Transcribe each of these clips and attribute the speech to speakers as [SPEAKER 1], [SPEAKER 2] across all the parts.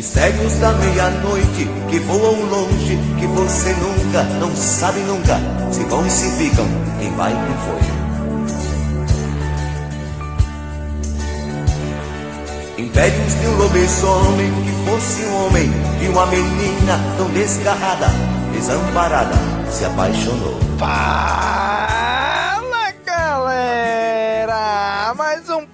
[SPEAKER 1] Mistérios da meia-noite que voam longe, que você nunca, não sabe nunca, se vão e se ficam, quem vai e quem foi. Impérios de um lobisomem que fosse um homem e uma menina tão desgarrada, desamparada, se apaixonou.
[SPEAKER 2] Fala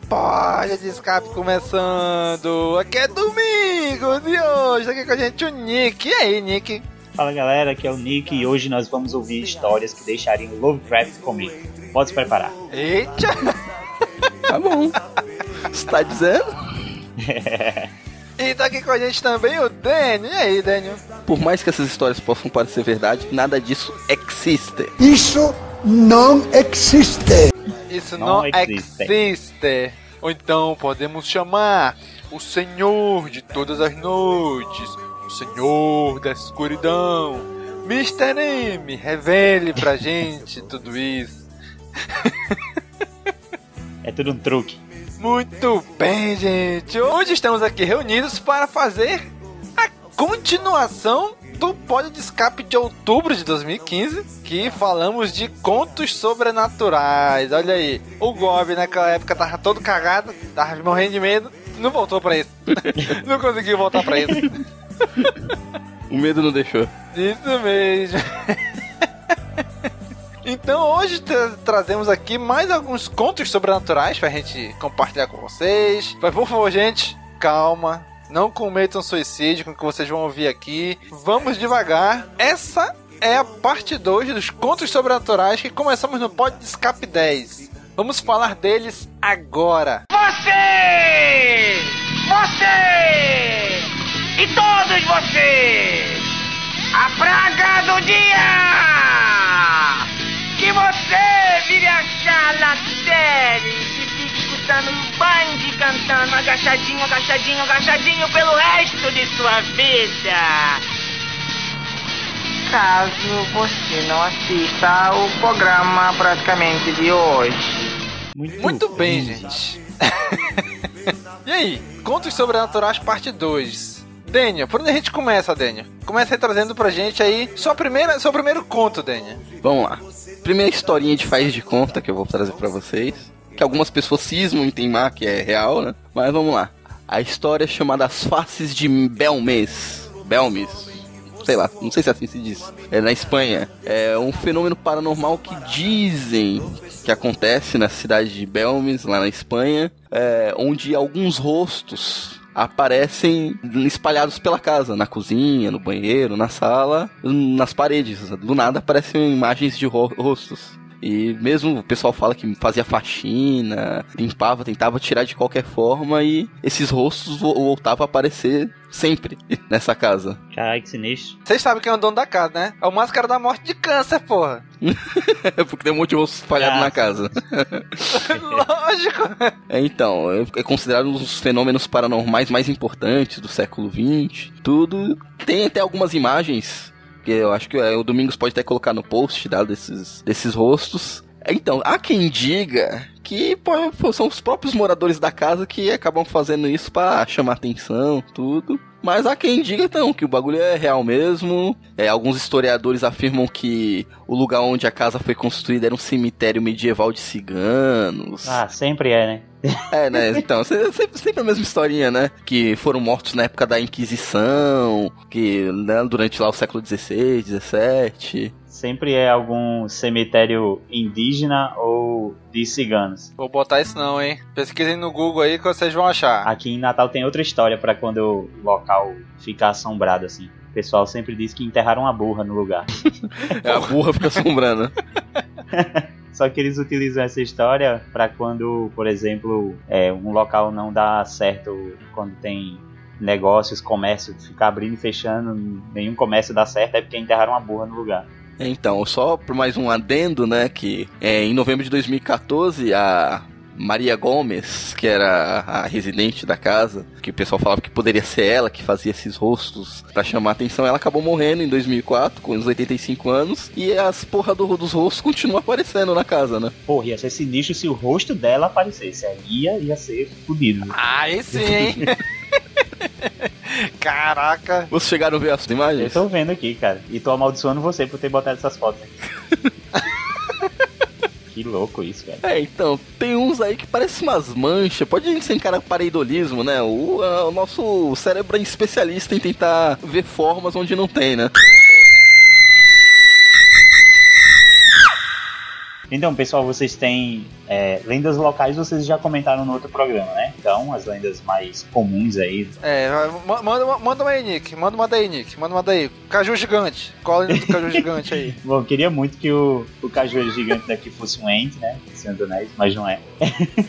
[SPEAKER 2] Pode de Escape começando! Aqui é domingo e hoje aqui com a gente o Nick. E aí, Nick?
[SPEAKER 3] Fala galera, aqui é o Nick e hoje nós vamos ouvir histórias que deixariam Lovecraft comigo. Pode se preparar.
[SPEAKER 2] Eita!
[SPEAKER 4] Tá bom. Você tá dizendo?
[SPEAKER 2] E tá aqui com a gente também o Daniel. E aí, Daniel?
[SPEAKER 4] Por mais que essas histórias possam parecer verdade, nada disso existe.
[SPEAKER 5] Isso não existe.
[SPEAKER 2] Isso
[SPEAKER 3] Não
[SPEAKER 2] não,
[SPEAKER 3] existe.
[SPEAKER 2] existe. Ou então podemos chamar o Senhor de todas as noites, o Senhor da escuridão. Mr. M, revele pra gente tudo isso.
[SPEAKER 3] É tudo um truque.
[SPEAKER 2] Muito bem, gente. Hoje estamos aqui reunidos para fazer a continuação do pod de escape de outubro de 2015, que falamos de contos sobrenaturais. Olha aí, o Gob naquela época tava todo cagado, tava morrendo de medo, não voltou pra isso. não conseguiu voltar pra isso.
[SPEAKER 4] O medo não deixou.
[SPEAKER 2] Isso mesmo. Então hoje tra- trazemos aqui mais alguns contos sobrenaturais pra gente compartilhar com vocês. Mas por favor, gente, calma. Não cometam suicídio com o que vocês vão ouvir aqui. Vamos devagar. Essa é a parte 2 dos contos sobrenaturais que começamos no Pod de Escape 10. Vamos falar deles agora.
[SPEAKER 6] Você! Você! E todos vocês! A praga do dia! Que você vire a sala série e fique escutando um cantando agachadinho, agachadinho, agachadinho pelo resto de sua vida! Caso você não assista o programa praticamente de hoje.
[SPEAKER 3] Muito,
[SPEAKER 2] Muito bem, gente. e aí, Contos Sobrenaturais parte 2. Daniel, por onde a gente começa, Daniel? Começa aí trazendo pra gente aí sua primeira, seu primeiro conto, Daniel.
[SPEAKER 4] Vamos lá. Primeira historinha de faz de conta que eu vou trazer pra vocês. Que algumas pessoas cismam em teimar que é real, né? Mas vamos lá. A história é chamada As Faces de Belmes. Belmes. Sei lá, não sei se é assim se diz. É na Espanha. É um fenômeno paranormal que dizem que acontece na cidade de Belmes, lá na Espanha, é, onde alguns rostos aparecem espalhados pela casa, na cozinha, no banheiro, na sala, nas paredes. Do nada aparecem imagens de ro- rostos. E mesmo o pessoal fala que fazia faxina, limpava, tentava tirar de qualquer forma e esses rostos vo- voltavam a aparecer sempre nessa casa.
[SPEAKER 3] Caralho, que sinistro.
[SPEAKER 2] Vocês sabem quem é o dono da casa, né? É o Máscara da Morte de Câncer, porra.
[SPEAKER 4] Porque tem um monte de osso espalhado
[SPEAKER 3] Ah.
[SPEAKER 4] na casa.
[SPEAKER 2] Lógico.
[SPEAKER 4] É, então, é é considerado um dos fenômenos paranormais mais importantes do século XX. Tudo. Tem até algumas imagens, que eu acho que é, o Domingos pode até colocar no post dado desses, desses rostos. É, Então, há quem diga que pô, são os próprios moradores da casa que acabam fazendo isso pra chamar atenção, tudo. Mas há quem diga então que o bagulho é real mesmo. É, alguns historiadores afirmam que o lugar onde a casa foi construída era um cemitério medieval de ciganos.
[SPEAKER 3] Ah, sempre é, né?
[SPEAKER 4] É, né? Então, se- sempre, sempre a mesma historinha, né? Que foram mortos na época da Inquisição, que né, durante lá o século XVI, XVII.
[SPEAKER 3] Sempre é algum cemitério indígena ou de ciganos.
[SPEAKER 2] Vou botar isso não, hein? Pesquisem no Google aí que vocês vão achar.
[SPEAKER 3] Aqui em Natal tem outra história pra quando o local fica assombrado assim. O pessoal sempre diz que enterraram uma burra no lugar.
[SPEAKER 4] É, a burra fica assombrando.
[SPEAKER 3] Só que eles utilizam essa história pra quando, por exemplo, é, um local não dá certo quando tem negócios, comércio, ficar abrindo e fechando, nenhum comércio dá certo, é porque enterraram uma burra no lugar.
[SPEAKER 4] Então, só por mais um adendo, né? Que é, em novembro de 2014, a Maria Gomes, que era a residente da casa, que o pessoal falava que poderia ser ela que fazia esses rostos pra chamar atenção, ela acabou morrendo em 2004, com uns 85 anos, e as porra do- dos rostos continuam aparecendo na casa, né?
[SPEAKER 3] Porra, ia ser sinistro se o rosto dela aparecesse. Aí ia, ia ser fodido.
[SPEAKER 2] Aí sim, hein? Caraca.
[SPEAKER 4] Vocês chegaram a ver as
[SPEAKER 3] Eu
[SPEAKER 4] imagens?
[SPEAKER 3] tô vendo aqui, cara. E tô amaldiçoando você por ter botado essas fotos aqui. que louco isso, velho.
[SPEAKER 4] É, então, tem uns aí que parecem umas manchas. Pode a gente encarar pareidolismo, né? O, a- o nosso cérebro é especialista em tentar ver formas onde não tem, né?
[SPEAKER 3] Então, pessoal, vocês têm é, lendas locais, vocês já comentaram no outro programa, né? Então, as lendas mais comuns aí.
[SPEAKER 2] É, ma- manda, manda uma aí, Nick. Manda uma daí, Nick. Manda uma daí. Caju gigante. Qual é do caju gigante aí?
[SPEAKER 3] Bom, queria muito que o, o cajueiro gigante daqui fosse um ente, né? Senhor Anéis, mas não é.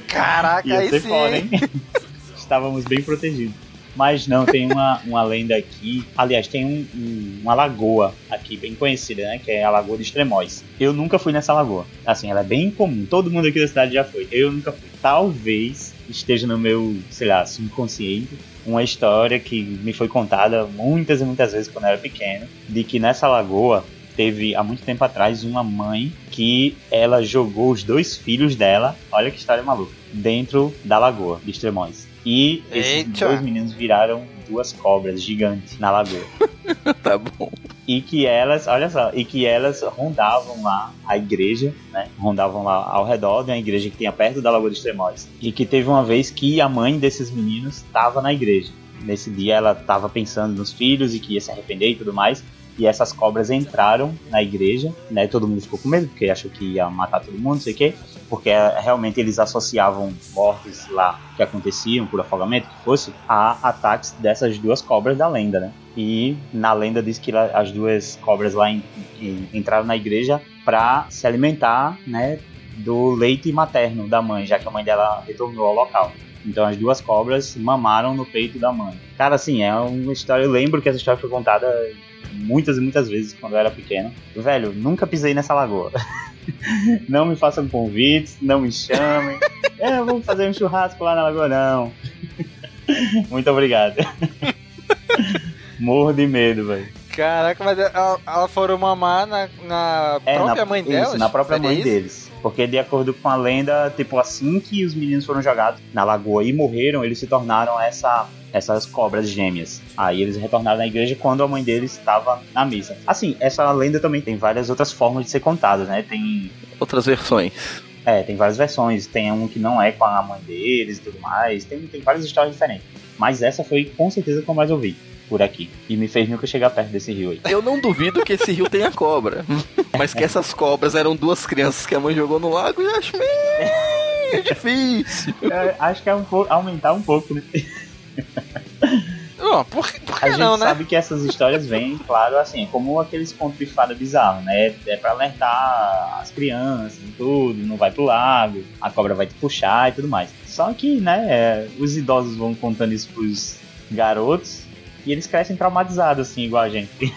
[SPEAKER 2] Caraca,
[SPEAKER 3] Ia
[SPEAKER 2] aí
[SPEAKER 3] ser
[SPEAKER 2] sim.
[SPEAKER 3] foda,
[SPEAKER 2] hein?
[SPEAKER 3] Estávamos bem protegidos. Mas não, tem uma, uma lenda aqui. Aliás, tem um- um- uma lagoa aqui bem conhecida, né? Que é a Lagoa de Extremóis. Eu nunca fui nessa lagoa. Assim, ela é bem comum. Todo mundo aqui da cidade já foi. Eu nunca fui. Talvez esteja no meu, sei lá, subconsciente uma história que me foi contada muitas e muitas vezes quando eu era pequeno, de que nessa lagoa teve há muito tempo atrás uma mãe que ela jogou os dois filhos dela, olha que história maluca, dentro da lagoa de Extremóis. E esses
[SPEAKER 2] Eita.
[SPEAKER 3] dois meninos viraram duas cobras gigantes na lagoa.
[SPEAKER 4] tá bom.
[SPEAKER 3] E que elas, olha só, e que elas rondavam lá a igreja, né? Rondavam lá ao redor de uma igreja que tinha perto da Lagoa de Extremóis. E que teve uma vez que a mãe desses meninos estava na igreja. Nesse dia ela estava pensando nos filhos e que ia se arrepender e tudo mais. E essas cobras entraram na igreja, né? Todo mundo ficou com medo, porque achou que ia matar todo mundo, não sei o quê. Porque eh, realmente eles associavam mortes lá que aconteciam por afogamento, que fosse, a ataques dessas duas cobras da lenda, né? E na lenda diz que as duas cobras lá en- en- entraram na igreja para se alimentar, né? Do leite materno da mãe, já que a mãe dela retornou ao local. Então as duas cobras mamaram no peito da mãe. Cara, assim, é uma história. Eu lembro que essa história foi contada muitas e muitas vezes quando eu era pequeno. Velho, nunca pisei nessa lagoa. não me façam convites, não me chamem. É, vamos fazer um churrasco lá na lagoa, não. Muito obrigado. Morro de medo, velho.
[SPEAKER 2] Caraca, mas ela, ela foram mamar na, na
[SPEAKER 3] É,
[SPEAKER 2] própria
[SPEAKER 3] na,
[SPEAKER 2] mãe
[SPEAKER 3] isso,
[SPEAKER 2] delas?
[SPEAKER 3] na própria
[SPEAKER 2] Seria
[SPEAKER 3] mãe
[SPEAKER 2] isso?
[SPEAKER 3] deles. Porque de acordo com a lenda, tipo, assim que os meninos foram jogados na lagoa e morreram, eles se tornaram essa, essas cobras gêmeas. Aí eles retornaram na igreja quando a mãe deles estava na missa. Assim, essa lenda também tem várias outras formas de ser contada, né? Tem
[SPEAKER 4] Outras versões.
[SPEAKER 3] é, tem várias versões. Tem um que não é com a mãe deles e tudo mais. Tem, tem várias histórias diferentes. Mas essa foi com certeza que eu mais ouvi por aqui. E me fez nunca chegar perto desse rio aí.
[SPEAKER 4] Eu não duvido que esse rio tenha cobra. Mas que essas cobras eram duas crianças que a mãe jogou no lago, eu acho meio difícil.
[SPEAKER 3] É, acho que é um pouco, aumentar um pouco, né?
[SPEAKER 2] Não, por, que- por
[SPEAKER 3] A gente
[SPEAKER 2] não, né?
[SPEAKER 3] sabe que essas histórias vêm, claro, assim, como aqueles contos de fada bizarro, né? É pra alertar as crianças e tudo, não vai pro lago, a cobra vai te puxar e tudo mais. Só que, né, é, os idosos vão contando isso pros garotos E eles crescem traumatizados, assim, igual a gente.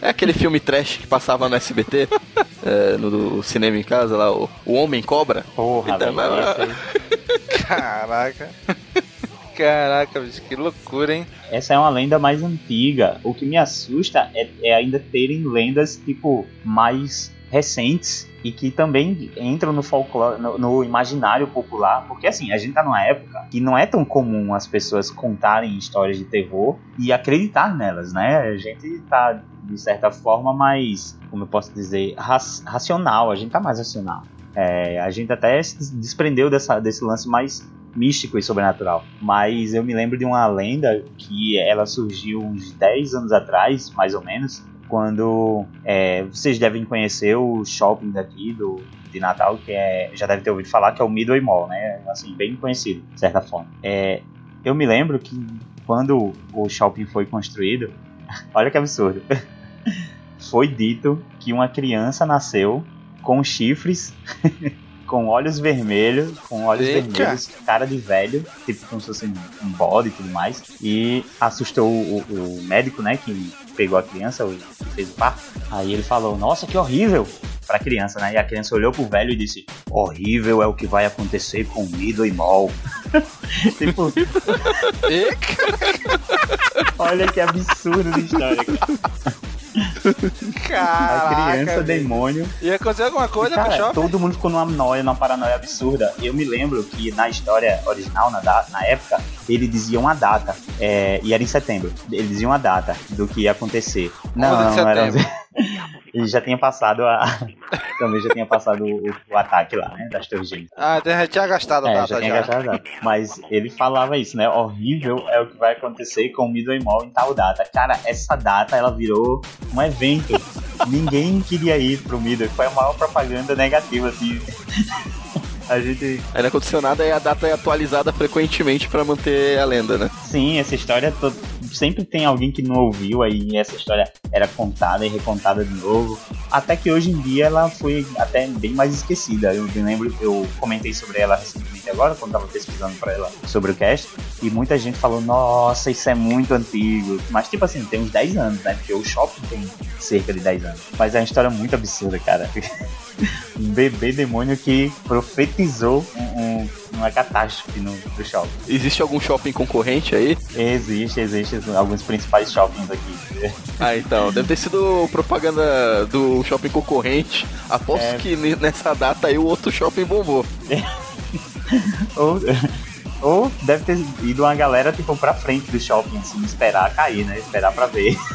[SPEAKER 4] É aquele filme trash que passava no SBT, é, no do cinema em casa lá, o, o Homem Cobra.
[SPEAKER 3] Porra,
[SPEAKER 4] Então,
[SPEAKER 3] velho.
[SPEAKER 2] Caraca. Caraca, bicho, que loucura, hein?
[SPEAKER 3] Essa é uma lenda mais antiga. O que me assusta é, é ainda terem lendas, tipo, mais recentes e que também entram no folclore, no, no imaginário popular. Porque, assim, a gente tá numa época que não é tão comum as pessoas contarem histórias de terror e acreditar nelas, né? A gente tá, de certa forma, mais, como eu posso dizer, rac- racional. A gente tá mais racional. É, a gente até se desprendeu dessa, desse lance mais místico e sobrenatural. Mas eu me lembro de uma lenda que ela surgiu uns 10 anos atrás, mais ou menos, quando é, vocês devem conhecer o shopping daqui do de Natal, que é, já deve ter ouvido falar, que é o Midway Mall, né? Assim, bem conhecido, de certa forma. É, eu me lembro que quando o shopping foi construído, olha que absurdo, foi dito que uma criança nasceu com chifres com olhos vermelhos, com olhos
[SPEAKER 2] Eita.
[SPEAKER 3] vermelhos, cara de velho, tipo como se fosse um, bode e tudo mais, e assustou o, o médico, né, que pegou a criança, que fez o parto. Aí ele falou, nossa, que horrível, pra criança, né, e a criança olhou pro velho e disse, horrível é o que vai acontecer com o Mido e Mol. tipo, olha que absurdo de história, cara. A
[SPEAKER 2] caraca,
[SPEAKER 3] criança
[SPEAKER 2] bicho.
[SPEAKER 3] demônio
[SPEAKER 2] Ia acontecer alguma coisa
[SPEAKER 3] Cara,
[SPEAKER 2] shopping?
[SPEAKER 3] todo mundo ficou numa noia, numa paranoia absurda. Eu me lembro que na história original, na, da- na época, ele dizia uma data, é, e era em setembro. Ele dizia uma data do que ia acontecer. Não,
[SPEAKER 2] 11 de
[SPEAKER 3] não era. Ele já tinha passado a. Também já tinha passado o, o ataque lá, né? Das Torres Gêmeas.
[SPEAKER 2] Ah, já tinha gastado a
[SPEAKER 3] É,
[SPEAKER 2] data
[SPEAKER 3] já
[SPEAKER 2] já.
[SPEAKER 3] tinha gastado a data. Mas ele falava isso, né? Horrível é o que vai acontecer com o Midway Mall em tal data. Cara, essa data ela virou um evento. Ninguém queria ir pro Midway. Foi a maior propaganda negativa, assim. A gente.
[SPEAKER 4] Aí não aconteceu nada e a data é atualizada frequentemente pra manter a lenda, né?
[SPEAKER 3] Sim, essa história to- sempre tem alguém que não ouviu, aí essa história era contada e recontada de novo. Até que hoje em dia ela foi até bem mais esquecida. Eu lembro, eu comentei sobre ela recentemente agora, quando tava pesquisando pra ela sobre o cast, e muita gente falou, nossa, isso é muito antigo. Mas tipo assim, tem uns 10 anos, né? Porque o shopping tem cerca de 10 anos. Mas é uma história muito absurda, cara. um bebê demônio que profetizou um- um- uma catástrofe no, no shopping.
[SPEAKER 4] Existe algum shopping concorrente aí?
[SPEAKER 3] Existe, existe alguns principais shoppings aqui.
[SPEAKER 4] Ah, então, deve ter sido propaganda do shopping concorrente. Aposto
[SPEAKER 3] É.
[SPEAKER 4] que ne- nessa data aí o outro shopping bombou.
[SPEAKER 3] ou, ou deve ter ido uma galera tipo pra frente do shopping, assim, esperar cair, né? Esperar pra ver.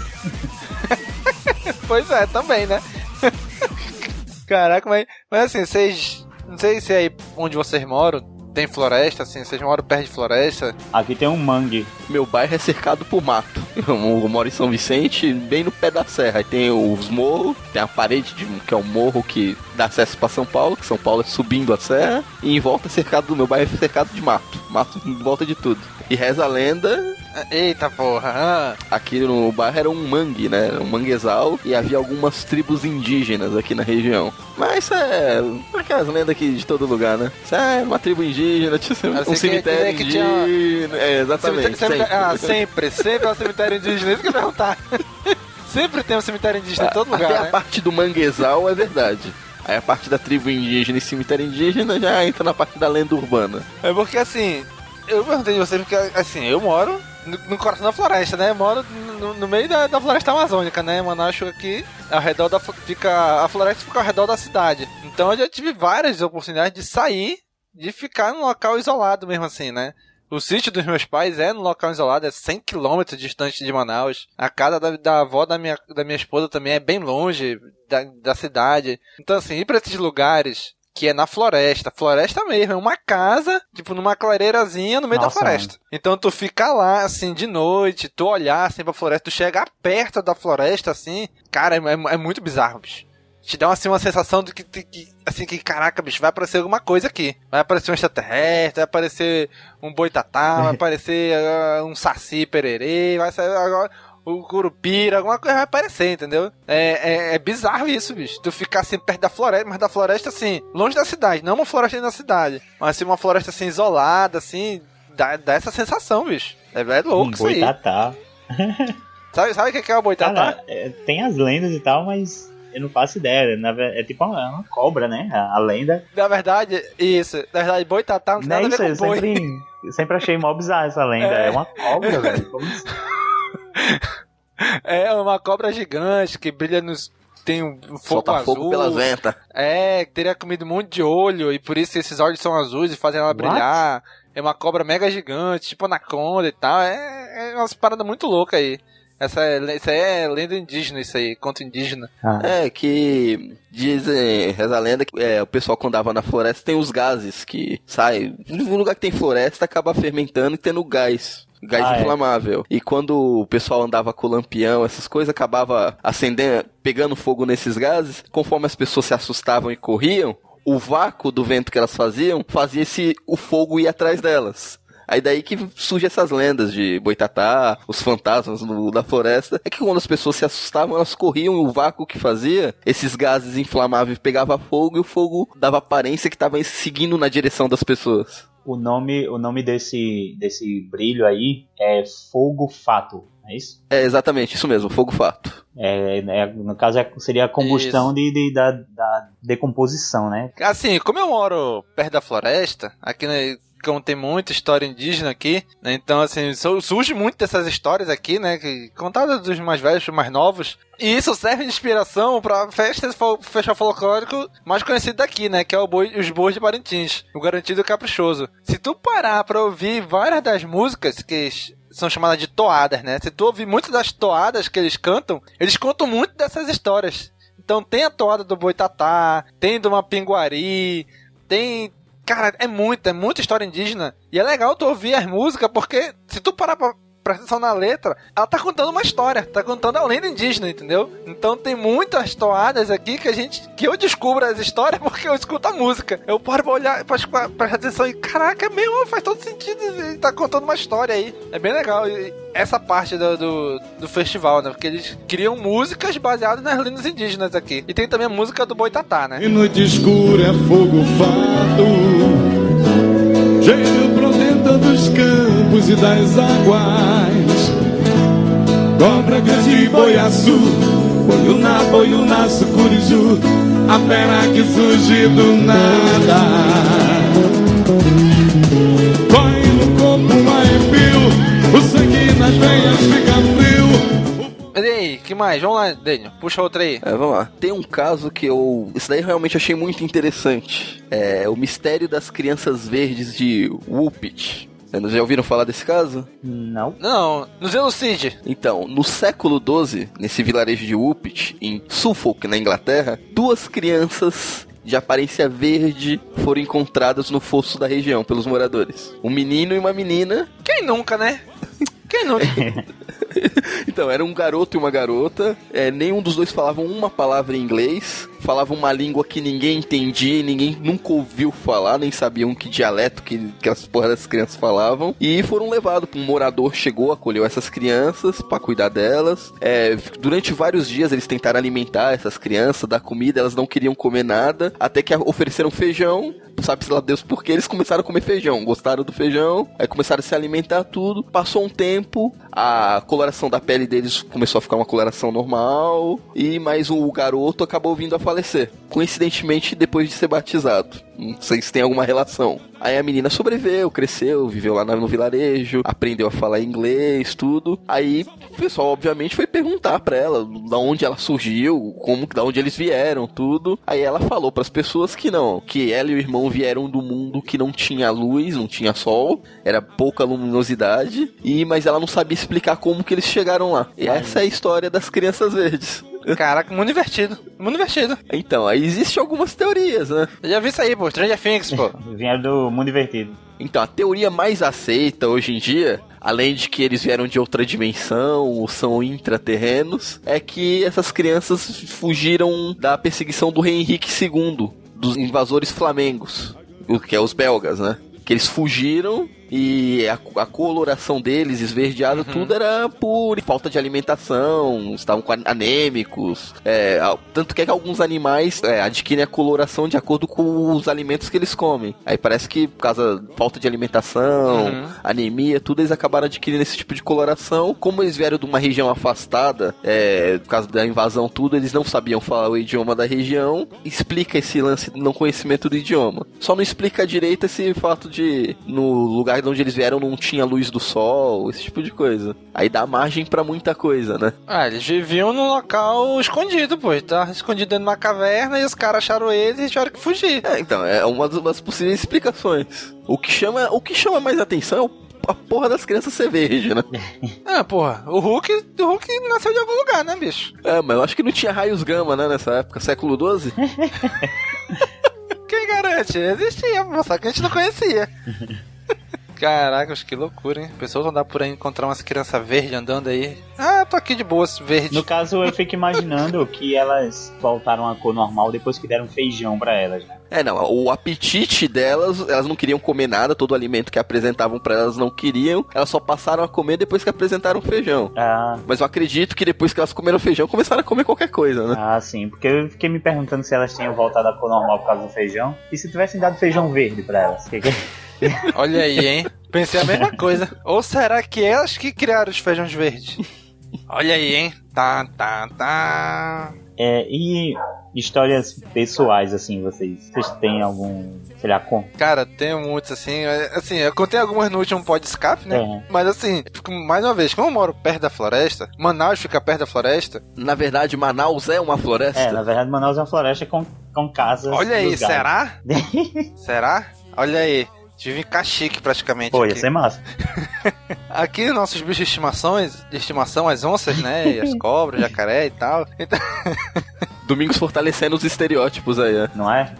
[SPEAKER 2] Pois é, também, né? Caraca, mas, mas assim, vocês. Não sei se aí onde vocês moram tem floresta, assim, vocês moram perto de floresta.
[SPEAKER 3] Aqui tem um mangue.
[SPEAKER 4] Meu bairro é cercado por mato. Eu moro em São Vicente, bem no pé da serra. Aí tem os morros, tem a parede de, que é um morro que dá acesso pra São Paulo, que São Paulo é subindo a serra. E em volta é cercado do meu bairro é cercado de mato. Mato em volta de tudo. E reza a lenda,
[SPEAKER 2] Eita porra, ah,
[SPEAKER 4] aqui no bairro era um mangue, né? Um manguezal e havia algumas tribos indígenas aqui na região. Mas isso é aquelas lendas aqui de todo lugar, né? Isso é uma tribo indígena, tinha
[SPEAKER 2] Ah,
[SPEAKER 4] um cemitério
[SPEAKER 2] que tinha-
[SPEAKER 4] indígena. É, exatamente.
[SPEAKER 2] cemitério- cemitério- ah,
[SPEAKER 4] sempre.
[SPEAKER 2] sempre, sempre é um cemitério indígena, isso que eu perguntar. sempre tem um cemitério indígena em todo lugar,
[SPEAKER 4] Até
[SPEAKER 2] né?
[SPEAKER 4] a parte do manguezal é verdade. Aí a parte da tribo indígena e cemitério indígena já entra na parte da lenda urbana.
[SPEAKER 2] É porque assim, eu perguntei de você porque assim, eu moro no, no coração da floresta, né? Eu moro no, no meio da, da floresta amazônica, né? Manaus aqui, ao redor da fica a floresta fica ao redor da cidade. Então eu já tive várias oportunidades de sair, de ficar num local isolado mesmo assim, né? O sítio dos meus pais é num local isolado, é 100 km distante de Manaus. A casa da, da avó da minha, da minha esposa também é bem longe da, da cidade. Então, assim, ir pra esses lugares que é na floresta, floresta mesmo, é uma casa, tipo, numa clareirazinha no meio
[SPEAKER 3] Nossa,
[SPEAKER 2] da floresta. Então tu fica lá, assim, de noite, tu olhar, assim, pra floresta, tu chegar perto da floresta, assim, cara, é, é- é muito bizarro, bicho. Te dá, assim, uma sensação de que, que- que, assim, que, caraca, bicho, vai aparecer alguma coisa aqui. Vai aparecer um extraterrestre, vai aparecer um boitatá, vai aparecer ah, um saci pererê, vai sair agora o curupira, alguma coisa vai aparecer, entendeu? É, é, é bizarro isso, bicho. Tu ficar assim perto da floresta, mas da floresta assim, longe da cidade, não uma floresta dentro da cidade, mas assim, uma floresta assim isolada, assim, dá, dá essa sensação, bicho. É, é louco
[SPEAKER 3] um
[SPEAKER 2] isso aí.
[SPEAKER 3] boitatá.
[SPEAKER 2] Sabe, sabe o que que é o boitatá?
[SPEAKER 3] Cara, é, tem as lendas e tal, mas eu não faço ideia. É tipo uma, uma cobra, né? A, a lenda.
[SPEAKER 2] Na verdade, isso. Na verdade, boitatá não tem
[SPEAKER 3] é
[SPEAKER 2] nada a
[SPEAKER 3] isso,
[SPEAKER 2] ver
[SPEAKER 3] eu
[SPEAKER 2] com boi.
[SPEAKER 3] sempre, eu sempre achei mó bizarro essa lenda. É, uma cobra, velho. Como assim?
[SPEAKER 2] É uma cobra gigante que brilha nos. Tem um fogo
[SPEAKER 4] Solta
[SPEAKER 2] azul.
[SPEAKER 4] fogo pelas ventas.
[SPEAKER 2] É, que teria comido um monte de olho e por isso esses olhos são azuis e fazem ela
[SPEAKER 3] What?
[SPEAKER 2] brilhar. É uma cobra mega gigante, tipo anaconda e tal. É, é umas paradas muito loucas aí. Essa é, isso aí é lenda indígena, isso aí, conto indígena.
[SPEAKER 3] Ah,
[SPEAKER 4] É, que dizem, reza a lenda, que é, o pessoal quando andava na floresta tem os gases que saem. No lugar que tem floresta acaba fermentando e tendo gás. Gás
[SPEAKER 3] Ah, é.
[SPEAKER 4] inflamável. E quando o pessoal andava com lampião, essas coisas, acabava acendendo, pegando fogo nesses gases, conforme as pessoas se assustavam e corriam, o vácuo do vento que elas faziam fazia esse o fogo ir atrás delas. Aí daí que surgem essas lendas de boitatá, os fantasmas no- da floresta. É que quando as pessoas se assustavam, elas corriam e o vácuo que fazia, esses gases inflamáveis pegava fogo e o fogo dava aparência que estava seguindo na direção das pessoas.
[SPEAKER 3] o nome, o nome desse, desse brilho aí é Fogo Fato, é isso?
[SPEAKER 4] É exatamente isso mesmo, fogo fato.
[SPEAKER 3] É, é- no caso é- seria a combustão de, de- da, da decomposição, né?
[SPEAKER 2] Assim, como eu moro perto da floresta, aqui né, como tem muita história indígena aqui, né, então assim, su- surge muito dessas histórias aqui, né, que contadas dos mais velhos, dos mais novos, e isso serve de inspiração para festas festival folclórico mais conhecido daqui, né, que é boi, os bois de Parintins, o garantido caprichoso. Se tu parar pra ouvir várias das músicas que são chamadas de toadas, né, se tu ouvir muitas das toadas que eles cantam, eles contam muito dessas histórias. Então tem a toada do Boitatá, tem do Mapinguari, tem. Cara, é muita, é muita história indígena. E é legal tu ouvir as músicas, porque se tu parar pra prestar atenção na letra, ela tá contando uma história, tá contando a lenda indígena, entendeu? Então tem muitas toadas aqui que a gente. que eu descubro as histórias porque eu escuto a música. Eu paro pra olhar, pra escutar- prestar atenção e, caraca, é mesmo, faz todo sentido. Ele tá contando uma história aí. É bem legal. E essa parte do, do, do festival, né? Porque eles criam músicas baseadas nas lendas indígenas aqui. E tem também a música do Boitatá, né?
[SPEAKER 7] E noite escura é fogo Gênio protetor dos campos e das águas. Cobra grande boiaçu Boiuná, boiuná, sucuriju A fera que surge do nada. Corre no corpo um arrepio O sangue nas veias fica
[SPEAKER 2] que mais? Vamos lá, Daniel. Puxa outra aí.
[SPEAKER 4] É, vamos lá. Tem um caso que eu. Esse daí eu realmente achei muito interessante. É o mistério das crianças verdes de Woolpit. Vocês já ouviram falar desse caso?
[SPEAKER 3] Não.
[SPEAKER 2] Não, nos elucide.
[SPEAKER 4] Então, no século XII, nesse vilarejo de Woolpit, em Suffolk, na Inglaterra, duas crianças de aparência verde foram encontradas no fosso da região pelos moradores. Um menino e uma menina.
[SPEAKER 2] Quem nunca, né? Quem nunca?
[SPEAKER 4] Então, era um garoto e uma garota. É, nenhum dos dois falavam uma palavra em inglês. Falavam uma língua que ninguém entendia ninguém nunca ouviu falar, nem sabiam que dialeto que, que as porra das crianças falavam. E foram levados. Um morador chegou, acolheu essas crianças para cuidar delas. É, durante vários dias eles tentaram alimentar essas crianças, dar comida, elas não queriam comer nada. Até que ofereceram feijão. Sabe-se lá Deus porque eles começaram a comer feijão. Gostaram do feijão, aí começaram a se alimentar tudo. Passou um tempo, a coloração da pele deles começou a ficar uma coloração normal. E mais o garoto acabou vindo a falecer. Coincidentemente, depois de ser batizado. Não sei se tem alguma relação. Aí a menina sobreviveu, cresceu, viveu lá no vilarejo, aprendeu a falar inglês, tudo. Aí o pessoal, obviamente, foi perguntar pra ela da onde ela surgiu, como, da onde eles vieram, tudo. Aí ela falou pras pessoas que não, que ela e o irmão vieram do mundo que não tinha luz, não tinha sol, era pouca luminosidade, e mas ela não sabia explicar como que eles chegaram lá. E essa é a história das crianças verdes.
[SPEAKER 2] Caraca, mundo invertido. Mundo invertido.
[SPEAKER 4] Então, aí existem algumas teorias, né?
[SPEAKER 2] Eu já vi isso aí, pô. Stranger Things, pô.
[SPEAKER 3] Vieram do mundo invertido.
[SPEAKER 4] Então, a teoria mais aceita hoje em dia, além de que eles vieram de outra dimensão ou são intraterrenos, é que essas crianças fugiram da perseguição do rei Henrique II, dos invasores flamengos, o que é os belgas, né? Que eles fugiram E a, a coloração deles, esverdeada, tudo era por falta de alimentação, estavam anêmicos. É, tanto que, é que alguns animais é, adquirem a coloração de acordo com os alimentos que eles comem. Aí parece que por causa da falta de alimentação,
[SPEAKER 2] Uhum.
[SPEAKER 4] anemia, tudo, eles acabaram adquirindo esse tipo de coloração. Como eles vieram de uma região afastada, é, por causa da invasão, tudo, eles não sabiam falar o idioma da região. Explica esse lance do não conhecimento do idioma. Só não explica direito esse fato de no lugar de onde eles vieram não tinha luz do sol, esse tipo de coisa. Aí dá margem pra muita coisa, né?
[SPEAKER 2] Ah, eles viviam num local escondido, pô. Tava escondido dentro de uma caverna e os caras acharam eles e tiveram que fugir.
[SPEAKER 4] É, então, é uma das possíveis explicações. O que chama, o que chama mais atenção é o- a porra das crianças ser verde, né?
[SPEAKER 2] Ah, porra, o Hulk, o Hulk nasceu de algum lugar, né, bicho?
[SPEAKER 4] É, mas eu acho que não tinha raios gama, né, nessa época, século XII.
[SPEAKER 2] Quem garante? Existia, só que a gente não conhecia. Caracas, que loucura, hein? Pessoas vão andar por aí e encontrar umas crianças verdes andando aí. Ah, tô aqui de boas, verde.
[SPEAKER 3] No caso, eu fico imaginando que elas voltaram à cor normal depois que deram feijão pra elas, né?
[SPEAKER 4] É, não, o apetite delas, elas não queriam comer nada, todo o alimento que apresentavam pra elas não queriam, elas só passaram a comer depois que apresentaram feijão.
[SPEAKER 3] Ah,
[SPEAKER 4] Mas eu acredito que depois que elas comeram feijão, começaram a comer qualquer coisa, né?
[SPEAKER 3] ah, sim, porque eu fiquei me perguntando se elas tinham voltado à cor normal por causa do feijão. E se tivessem dado feijão verde pra elas? Que que-
[SPEAKER 2] Olha aí, hein? Pensei a mesma coisa. Ou será que elas que criaram os feijões verdes? Olha aí, hein? Tá, tá, tá.
[SPEAKER 3] É, e histórias pessoais, assim, vocês, vocês têm algum, sei lá, com...
[SPEAKER 2] Cara, tem muitos, assim. é, Assim, eu contei algumas no último pod escape, né?
[SPEAKER 3] É.
[SPEAKER 2] Mas assim, mais uma vez, como eu moro perto da floresta, Manaus fica perto da floresta.
[SPEAKER 4] Na verdade, Manaus é uma floresta.
[SPEAKER 3] É, na verdade, Manaus é uma floresta com, com casas
[SPEAKER 2] Olha aí, será? será? Olha aí. Tive em cachique praticamente.
[SPEAKER 3] Pô, ia
[SPEAKER 2] aqui.
[SPEAKER 3] ser massa.
[SPEAKER 2] Aqui, nossos bichos de estimações, de estimação, as onças, né? E as cobras, jacaré e tal. Então,
[SPEAKER 4] Domingos fortalecendo os estereótipos aí, né?
[SPEAKER 3] Não é?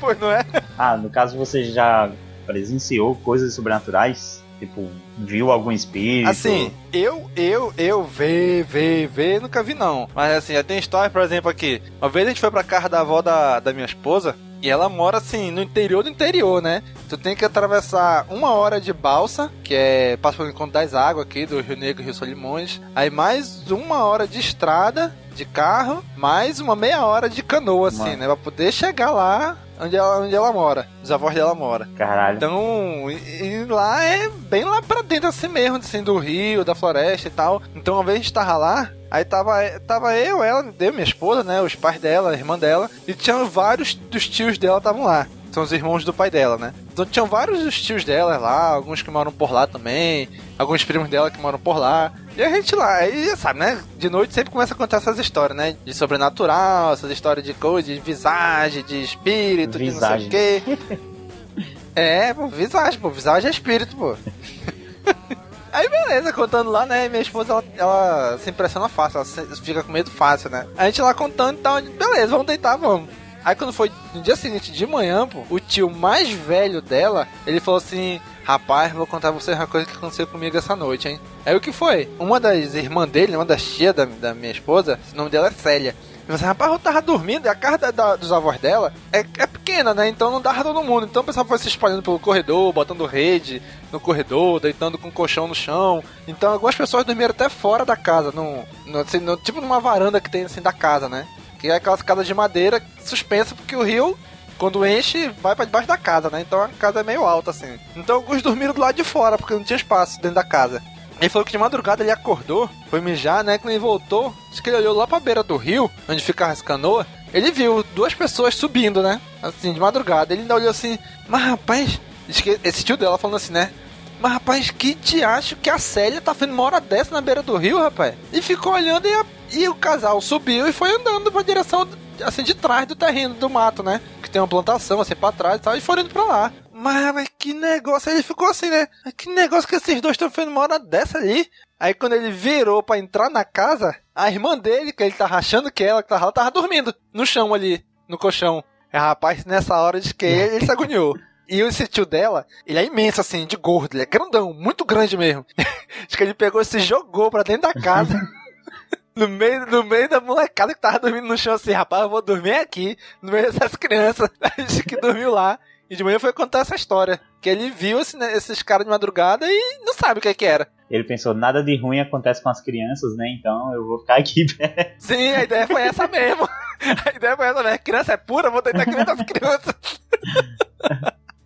[SPEAKER 2] pô, não é?
[SPEAKER 3] Ah, no caso você já presenciou coisas sobrenaturais? Tipo, viu algum espírito?
[SPEAKER 2] Assim, eu, eu, eu, ver, ver, ver, nunca vi não. Mas assim, já tem história, por exemplo, aqui. Uma vez a gente foi pra casa da avó da, da minha esposa. E ela mora assim, no interior do interior, né? Tu tem que atravessar uma hora de balsa, que é passa pelo encontro das águas aqui, do Rio Negro e Rio Solimões. Aí mais uma hora de estrada, de carro, mais uma meia hora de canoa, assim,
[SPEAKER 3] Mano.
[SPEAKER 2] né? Pra poder chegar lá onde ela, onde ela mora. Os avós dela moram.
[SPEAKER 3] Caralho.
[SPEAKER 2] Então, e, e lá é bem lá pra dentro assim mesmo, assim, do rio, da floresta e tal. Então, uma vez a gente tava lá, aí tava, tava eu, ela, eu, minha esposa, né, os pais dela, a irmã dela, e tinham vários dos tios dela estavam lá. São os irmãos do pai dela, né? Então tinham vários dos tios dela lá, alguns que moram por lá também, alguns primos dela que moram por lá. E a gente lá, aí sabe, né? De noite sempre começa a contar essas histórias, né? De sobrenatural, essas histórias de coisa, de visagem, de espírito, de não sei
[SPEAKER 3] Visagem.
[SPEAKER 2] o quê. É, pô, visagem, pô, visagem é espírito, pô. Aí beleza, contando lá, né? Minha esposa, ela, ela se impressiona fácil, ela fica com medo fácil, né? A gente lá contando e tal, beleza, vamos deitar, vamos. Aí quando foi no dia seguinte, de manhã, pô, o tio mais velho dela, ele falou assim, rapaz, vou contar pra vocês uma coisa que aconteceu comigo essa noite, hein? Aí o que foi? Uma das irmãs dele, uma das tias da, da minha esposa, o nome dela é Célia. Ele falou assim, rapaz, eu tava dormindo e a casa da- da- dos avós dela é, é pequena, né? Então não dava todo mundo. Então o pessoal foi se espalhando pelo corredor, botando rede no corredor, deitando com colchão no chão. Então algumas pessoas dormiram até fora da casa, no, no- assim, tipo numa varanda que tem assim da casa, né? Que é aquelas casas de madeira suspensa porque o rio quando enche, vai pra debaixo da casa, né? Então a casa é meio alta, assim. Então alguns dormiram do lado de fora, porque não tinha espaço dentro da casa. Ele falou que de madrugada ele acordou, foi mijar, né? Quando ele voltou, acho que ele olhou lá pra beira do rio, onde fica as canoas. Ele viu duas pessoas subindo, né? Assim, de madrugada. Ele ainda olhou assim, mas rapaz, esse tio dela falando assim, né? Mas rapaz, que te acho que a Célia tá fazendo uma hora dessa na beira do rio, rapaz? E ficou olhando e, a- e o casal subiu e foi andando pra direção, assim, de trás do terreno, do mato, né? Que tem uma plantação, assim, pra trás e tal, e foram indo pra lá. Mas, mas que negócio, aí ele ficou assim, né? Que negócio que esses dois estão fazendo uma hora dessa ali? Aí quando ele virou pra entrar na casa, a irmã dele, que ele tava achando que ela que tava lá, tava dormindo no chão ali, no colchão. É, rapaz, nessa hora de que ele, ele se agoniou. E esse tio dela, ele é imenso, assim, de gordo, ele é grandão, muito grande mesmo. Acho que ele pegou e se jogou pra dentro da casa. No meio, no meio da molecada que tava dormindo no chão assim, rapaz, eu vou dormir aqui, no meio dessas crianças. Acho que dormiu lá. E de manhã foi contar essa história. que ele viu esse- né, esses caras de madrugada e não sabe o que, que era.
[SPEAKER 3] Ele pensou, nada de ruim acontece com as crianças, né? Então eu vou ficar aqui.
[SPEAKER 2] Sim, a ideia foi essa mesmo. A ideia foi essa mesmo. Criança é pura, vou tentar criar das crianças.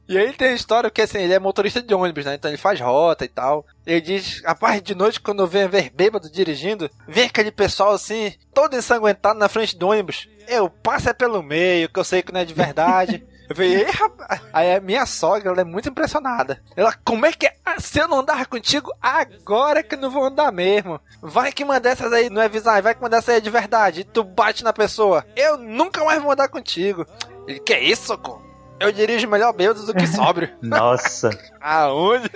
[SPEAKER 2] E aí tem a história que assim, ele é motorista de ônibus, né? Então ele faz rota e tal. Ele diz, a parte de noite, quando eu venho ver bêbado dirigindo, vem aquele pessoal assim, todo ensanguentado na frente do ônibus. Eu passo é pelo meio, que eu sei que não é de verdade. Eu falei, ei, rapaz. Aí a minha sogra, ela é muito impressionada. Ela, como é que é? Ah, se eu não andar contigo, agora é que eu não vou andar mesmo. Vai que uma dessas aí não é visagem, vai que uma dessas aí é de verdade. E tu bate na pessoa. Eu nunca mais vou andar contigo. Ele, que isso, socorro? Eu dirijo melhor bêbado do que sóbrio.
[SPEAKER 3] Nossa.
[SPEAKER 2] Aonde?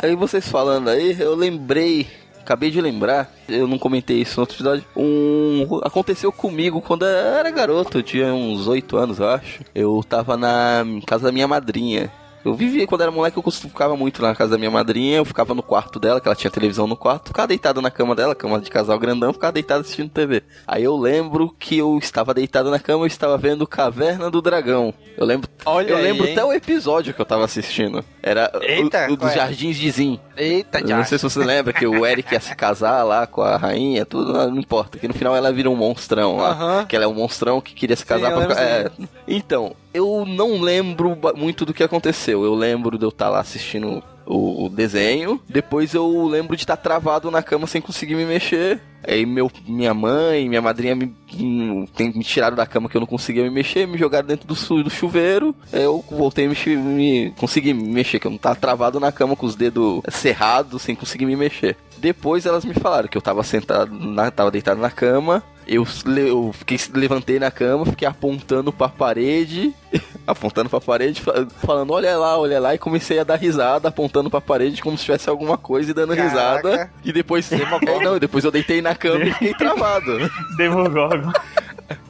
[SPEAKER 4] Aí vocês falando aí, eu lembrei, acabei de lembrar, eu não comentei isso no outro episódio. Um. Aconteceu comigo quando eu era garoto, eu tinha uns 8 anos, eu acho. Eu tava na casa da minha madrinha. Eu vivia, quando era moleque, eu ficava muito na casa da minha madrinha, eu ficava no quarto dela, que ela tinha televisão no quarto, ficava deitado na cama dela, cama de casal grandão, ficava deitado assistindo TV. Aí eu lembro que eu estava deitado na cama, eu estava vendo Caverna do Dragão. Eu lembro,
[SPEAKER 2] Olha
[SPEAKER 4] eu
[SPEAKER 2] aí,
[SPEAKER 4] lembro
[SPEAKER 2] hein?
[SPEAKER 4] até o episódio que eu tava assistindo. Era o-
[SPEAKER 2] Eita,
[SPEAKER 4] o,
[SPEAKER 2] qual
[SPEAKER 4] dos
[SPEAKER 2] é?
[SPEAKER 4] Jardins de Zin.
[SPEAKER 2] Eita, já.
[SPEAKER 4] não sei se você lembra que o Eric ia se casar lá com a rainha, tudo, não importa. Que no final ela vira um monstrão lá.
[SPEAKER 2] Aham.
[SPEAKER 4] Que ela é um monstrão que queria se casar
[SPEAKER 2] eu
[SPEAKER 4] pra ficar. É. Então, eu não lembro muito do que aconteceu. Eu lembro de eu estar lá assistindo o, desenho. Depois eu lembro de estar travado na cama sem conseguir me mexer. Aí meu, minha mãe, minha madrinha me, hum, me tiraram da cama que eu não conseguia me mexer, me jogaram dentro do, do chuveiro. Aí Eu voltei a mexer, me, consegui me mexer, que eu não tava travado na cama com os dedos cerrados, sem conseguir me mexer. Depois elas me falaram que eu tava sentado, na, tava deitado na cama. Eu, eu fiquei, levantei na cama, fiquei apontando pra parede, apontando pra parede, fa- falando, olha lá, olha lá, e comecei a dar risada, apontando pra parede como se tivesse alguma coisa e dando
[SPEAKER 2] Caraca.
[SPEAKER 4] risada. E depois. Não, e depois eu deitei na cama e fiquei travado.
[SPEAKER 3] Demogorgon.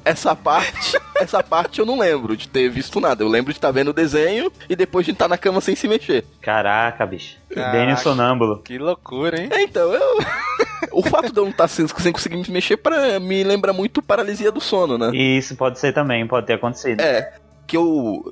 [SPEAKER 4] Essa parte, essa parte eu não lembro de ter visto nada. Eu lembro de estar vendo o desenho e depois de estar na cama sem se mexer.
[SPEAKER 3] Caraca, bicho. Daniel sonâmbulo.
[SPEAKER 2] Que loucura, hein?
[SPEAKER 4] É, então, eu. o fato de eu não estar sem, sem conseguir me mexer para me lembra muito paralisia do sono, né?
[SPEAKER 3] E isso pode ser também, pode ter acontecido.
[SPEAKER 4] É. Que eu,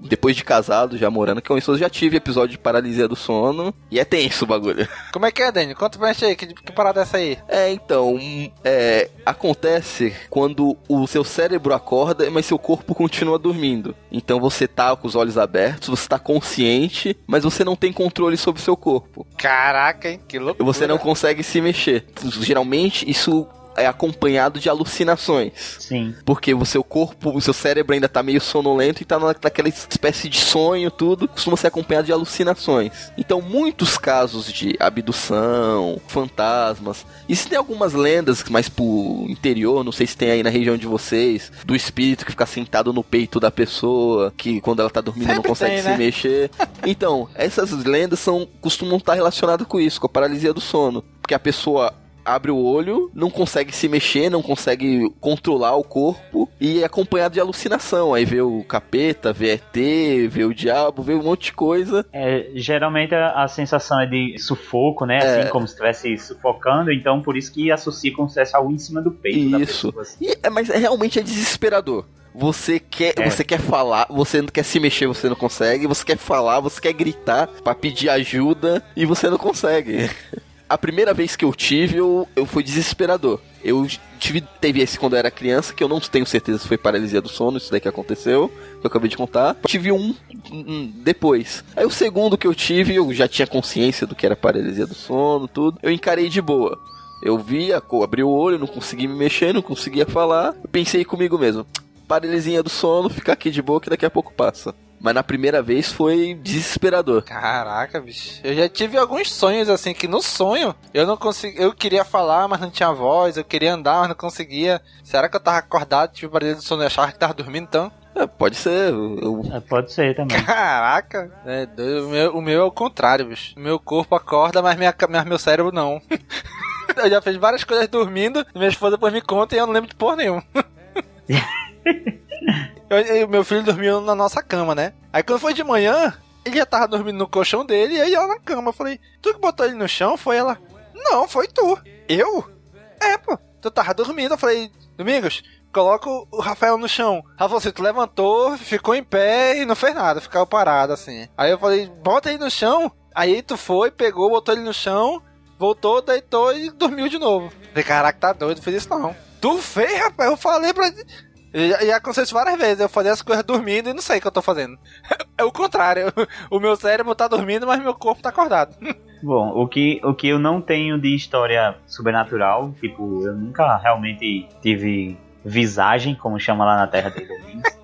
[SPEAKER 4] depois de casado, já morando com isso, eu já tive episódio de paralisia do sono. E é tenso o bagulho.
[SPEAKER 2] Como é que é, Dani? Conta pra gente aí, que, que parada é essa aí?
[SPEAKER 4] É, então, é, acontece quando o seu cérebro acorda, mas seu corpo continua dormindo. Então você tá com os olhos abertos, você tá consciente, mas você não tem controle sobre o seu corpo.
[SPEAKER 2] Caraca, hein? Que loucura.
[SPEAKER 4] Você não consegue se mexer. Geralmente isso é acompanhado de alucinações.
[SPEAKER 3] Sim.
[SPEAKER 4] Porque o seu corpo, o seu cérebro ainda tá meio sonolento e tá na- naquela espécie de sonho, tudo. Costuma ser acompanhado de alucinações. Então, muitos casos de abdução, fantasmas. Existem algumas lendas mais pro interior, não sei se tem aí na região de vocês, do espírito que fica sentado no peito da pessoa, que quando ela tá dormindo não
[SPEAKER 2] Sempre
[SPEAKER 4] consegue
[SPEAKER 2] tem,
[SPEAKER 4] se
[SPEAKER 2] né?
[SPEAKER 4] mexer. Então, essas lendas são costumam estar relacionadas com isso, com a paralisia do sono. Porque a pessoa abre o olho, não consegue se mexer, não consegue controlar o corpo e é acompanhado de alucinação. Aí vê o capeta, vê ET, vê o diabo, vê um monte de coisa.
[SPEAKER 3] É, geralmente a, a sensação é de sufoco, né?
[SPEAKER 4] É.
[SPEAKER 3] Assim como se estivesse sufocando, então por isso que associa como se tivesse algo em cima do peito da
[SPEAKER 4] Isso.
[SPEAKER 3] pessoa. assim.
[SPEAKER 4] E, é, mas é, realmente é desesperador. Você quer,
[SPEAKER 3] É.
[SPEAKER 4] você quer falar, você não quer se mexer, você não consegue. Você quer falar, você quer gritar pra pedir ajuda e você não consegue. A primeira vez que eu tive, eu, eu fui desesperador. Eu tive, teve esse quando eu era criança, que eu não tenho certeza se foi paralisia do sono, isso daí que aconteceu, que eu acabei de contar. Tive um hum, depois. Aí o segundo que eu tive, eu já tinha consciência do que era paralisia do sono, tudo. Eu encarei de boa. Eu via, abri o olho, não conseguia me mexer, não conseguia falar. Eu pensei comigo mesmo, paralisia do sono, ficar aqui de boa que daqui a pouco passa. Mas na primeira vez foi desesperador.
[SPEAKER 2] Caraca, bicho. Eu já tive alguns sonhos assim que no sonho eu não consegui, eu queria falar, mas não tinha voz, eu queria andar, mas não conseguia. Será que eu tava acordado, tive parede do sono e achava que tava dormindo então?
[SPEAKER 4] É, pode ser. Eu,
[SPEAKER 3] É, pode ser também.
[SPEAKER 2] Caraca, é, o, meu, o meu é o contrário, bicho. O meu corpo acorda, mas, minha, mas meu cérebro não. eu já fiz várias coisas dormindo, minha esposa depois me conta e eu não lembro de porra nenhuma. Eu- eu- meu filho dormiu na nossa cama, né? Aí quando foi de manhã, ele já tava dormindo no colchão dele e aí ela na cama. Eu falei, tu que botou ele no chão? Foi ela. Não, foi tu. Eu? É, pô. Tu tava dormindo. Eu falei, Domingos, coloca o Rafael no chão. Rafael, você tu levantou, ficou em pé e não fez nada, ficava parado assim. Aí eu falei, bota ele no chão. Aí tu foi, pegou, botou ele no chão, voltou, deitou e dormiu de novo. Falei, caraca, tá doido, fez isso não. Tu fez, rapaz, eu falei pra. E, e aconteceu isso várias vezes, eu fazia as coisas dormindo e não sei o que eu tô fazendo. É o contrário, o meu cérebro tá dormindo, mas meu corpo tá acordado.
[SPEAKER 3] Bom, o que, o que eu não tenho de história sobrenatural, tipo, eu nunca realmente tive visagem, como chama lá na Terra Domingos.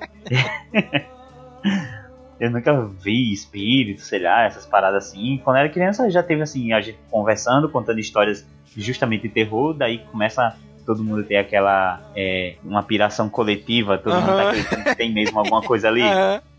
[SPEAKER 3] eu nunca vi espírito, sei lá, essas paradas assim. Quando eu era criança já teve assim, a gente conversando, contando histórias justamente de terror, daí começa todo mundo ter aquela é, uma piração coletiva, todo mundo tá acreditando que tem mesmo alguma coisa ali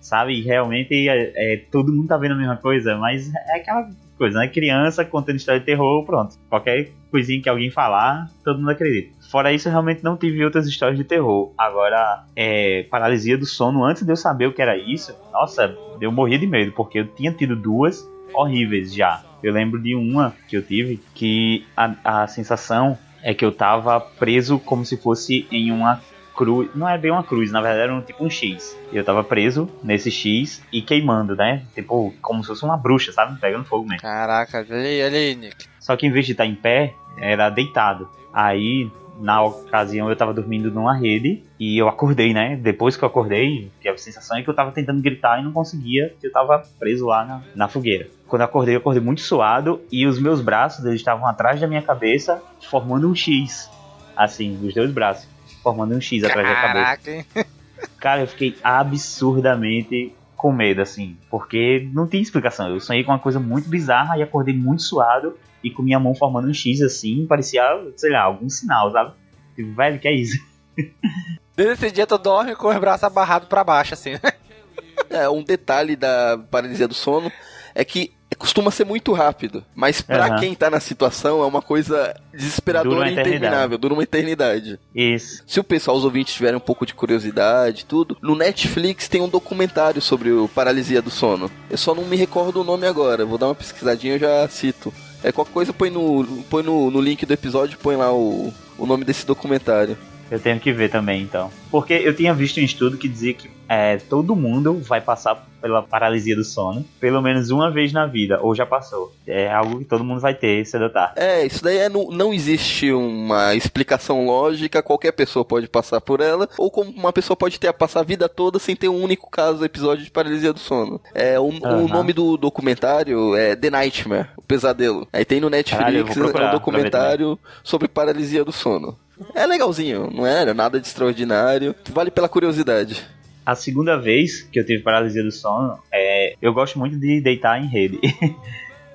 [SPEAKER 3] sabe? E realmente é, é, todo mundo tá vendo a mesma coisa, mas é aquela coisa, né? Criança contando história de terror, pronto. Qualquer coisinha que alguém falar, todo mundo acredita. Fora isso, eu realmente não tive outras histórias de terror. Agora, é, paralisia do sono, antes de eu saber o que era isso, nossa, eu morria de medo, porque eu tinha tido duas horríveis já. Eu lembro de uma que eu tive que a, a sensação é que eu tava preso como se fosse em uma cruz. Não é bem uma cruz, na verdade era um, tipo um X. E eu tava preso nesse X e queimando, né? Tipo, como se fosse uma bruxa, sabe? Pegando fogo mesmo.
[SPEAKER 2] Caraca, olha aí, olha aí, Nick.
[SPEAKER 3] Só que em vez de estar em pé, era deitado. Aí, na ocasião, eu tava dormindo numa rede e eu acordei, né? Depois que eu acordei, que a sensação é que eu tava tentando gritar e não conseguia, que eu tava preso lá na, na fogueira. Quando eu acordei, eu acordei muito suado e os meus braços, eles estavam atrás da minha cabeça, formando um X. Assim, os dois braços, formando um X atrás da cabeça.
[SPEAKER 2] Caraca?
[SPEAKER 3] Cara, eu fiquei absurdamente com medo, assim, porque não tinha explicação. Eu sonhei com uma coisa muito bizarra e acordei muito suado e com minha mão formando um X assim, parecia, sei lá, algum sinal, sabe? Tipo, velho, que é isso?
[SPEAKER 2] Desde esse dia tu dorme com os braços abarrados pra baixo, assim.
[SPEAKER 4] É, um detalhe da paralisia do sono é que costuma ser muito rápido, mas pra
[SPEAKER 3] Aham.
[SPEAKER 4] quem tá na situação é uma coisa desesperadora e interminável, dura uma eternidade.
[SPEAKER 3] Isso.
[SPEAKER 4] Se o pessoal, os ouvintes tiverem um pouco de curiosidade, tudo, no Netflix tem um documentário sobre o paralisia do sono. Eu só não me recordo o nome agora, vou dar uma pesquisadinha e eu já cito. É, qualquer coisa põe no, põe no, no link do episódio, põe lá o, o nome desse documentário.
[SPEAKER 3] Eu tenho que ver também, então. Porque eu tinha visto um estudo que dizia que é, todo mundo vai passar pela paralisia do sono pelo menos uma vez na vida, ou já passou. É algo que todo mundo vai ter cedo ou tarde.
[SPEAKER 4] É, isso daí é no- não existe uma explicação lógica, qualquer pessoa pode passar por ela, ou como uma pessoa pode ter a passar a vida toda sem ter um único caso, episódio de paralisia do sono. É, o, o
[SPEAKER 3] Aham.
[SPEAKER 4] nome do documentário é The Nightmare, o pesadelo. Aí tem no
[SPEAKER 3] Caralho,
[SPEAKER 4] Netflix,
[SPEAKER 3] procurar
[SPEAKER 4] é um documentário sobre paralisia do sono. É legalzinho, não é nada de extraordinário, vale pela curiosidade.
[SPEAKER 3] A segunda vez que eu tive paralisia do sono, é, eu gosto muito de deitar em rede.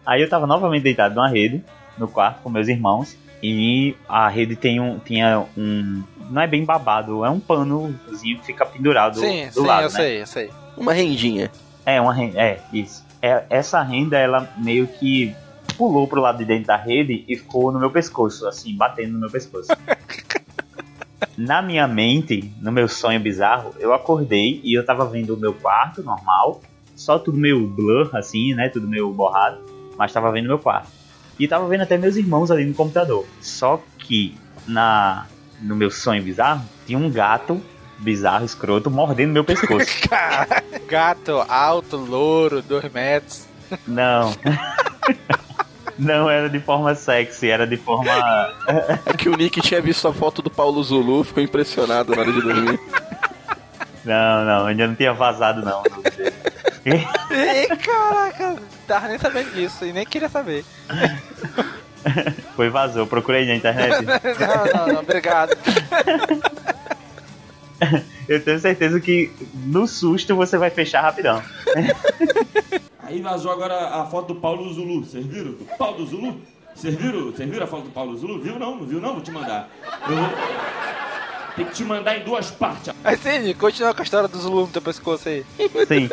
[SPEAKER 3] Aí eu tava novamente deitado numa rede, no quarto com meus irmãos, e a rede tem um, tinha um. Não é bem babado, é um panozinho que fica pendurado
[SPEAKER 2] sim,
[SPEAKER 3] do
[SPEAKER 2] sim,
[SPEAKER 3] lado,
[SPEAKER 2] eu
[SPEAKER 3] né?
[SPEAKER 2] sei, eu sei.
[SPEAKER 4] Uma rendinha.
[SPEAKER 3] É, uma renda. É, isso. É, essa renda, ela meio que pulou pro lado de dentro da rede e ficou no meu pescoço, assim, batendo no meu pescoço. Na minha mente, no meu sonho bizarro, eu acordei e eu tava vendo o meu quarto normal, só tudo meio blur, assim, né? Tudo meio borrado, mas tava vendo meu quarto. E tava vendo até meus irmãos ali no computador. Só que na no meu sonho bizarro, tinha um gato bizarro, escroto, mordendo meu pescoço.
[SPEAKER 2] Gato alto, louro, dois metros.
[SPEAKER 3] Não. Não era de forma sexy, era de forma.
[SPEAKER 4] É que o Nick tinha visto a foto do Paulo Zulu, ficou impressionado na hora de dormir.
[SPEAKER 3] Não, não, ainda não tinha vazado, não.
[SPEAKER 2] Ih, caraca, tava nem sabendo disso e nem queria saber.
[SPEAKER 3] Foi vazou, procurei na internet.
[SPEAKER 2] Não, não, não, obrigado.
[SPEAKER 3] Eu tenho certeza que no susto você vai fechar rapidão.
[SPEAKER 8] Aí vazou agora a foto do Paulo Zulu. Vocês viram? Do Paulo Zulu? Vocês viram? Vocês viram a foto do Paulo Zulu? Viu não? Não viu não? Vou te mandar. Eu vou... Tem que te mandar em duas partes.
[SPEAKER 2] Aí sim, continua com a história do Zulu no teu pescoço aí.
[SPEAKER 3] Sim.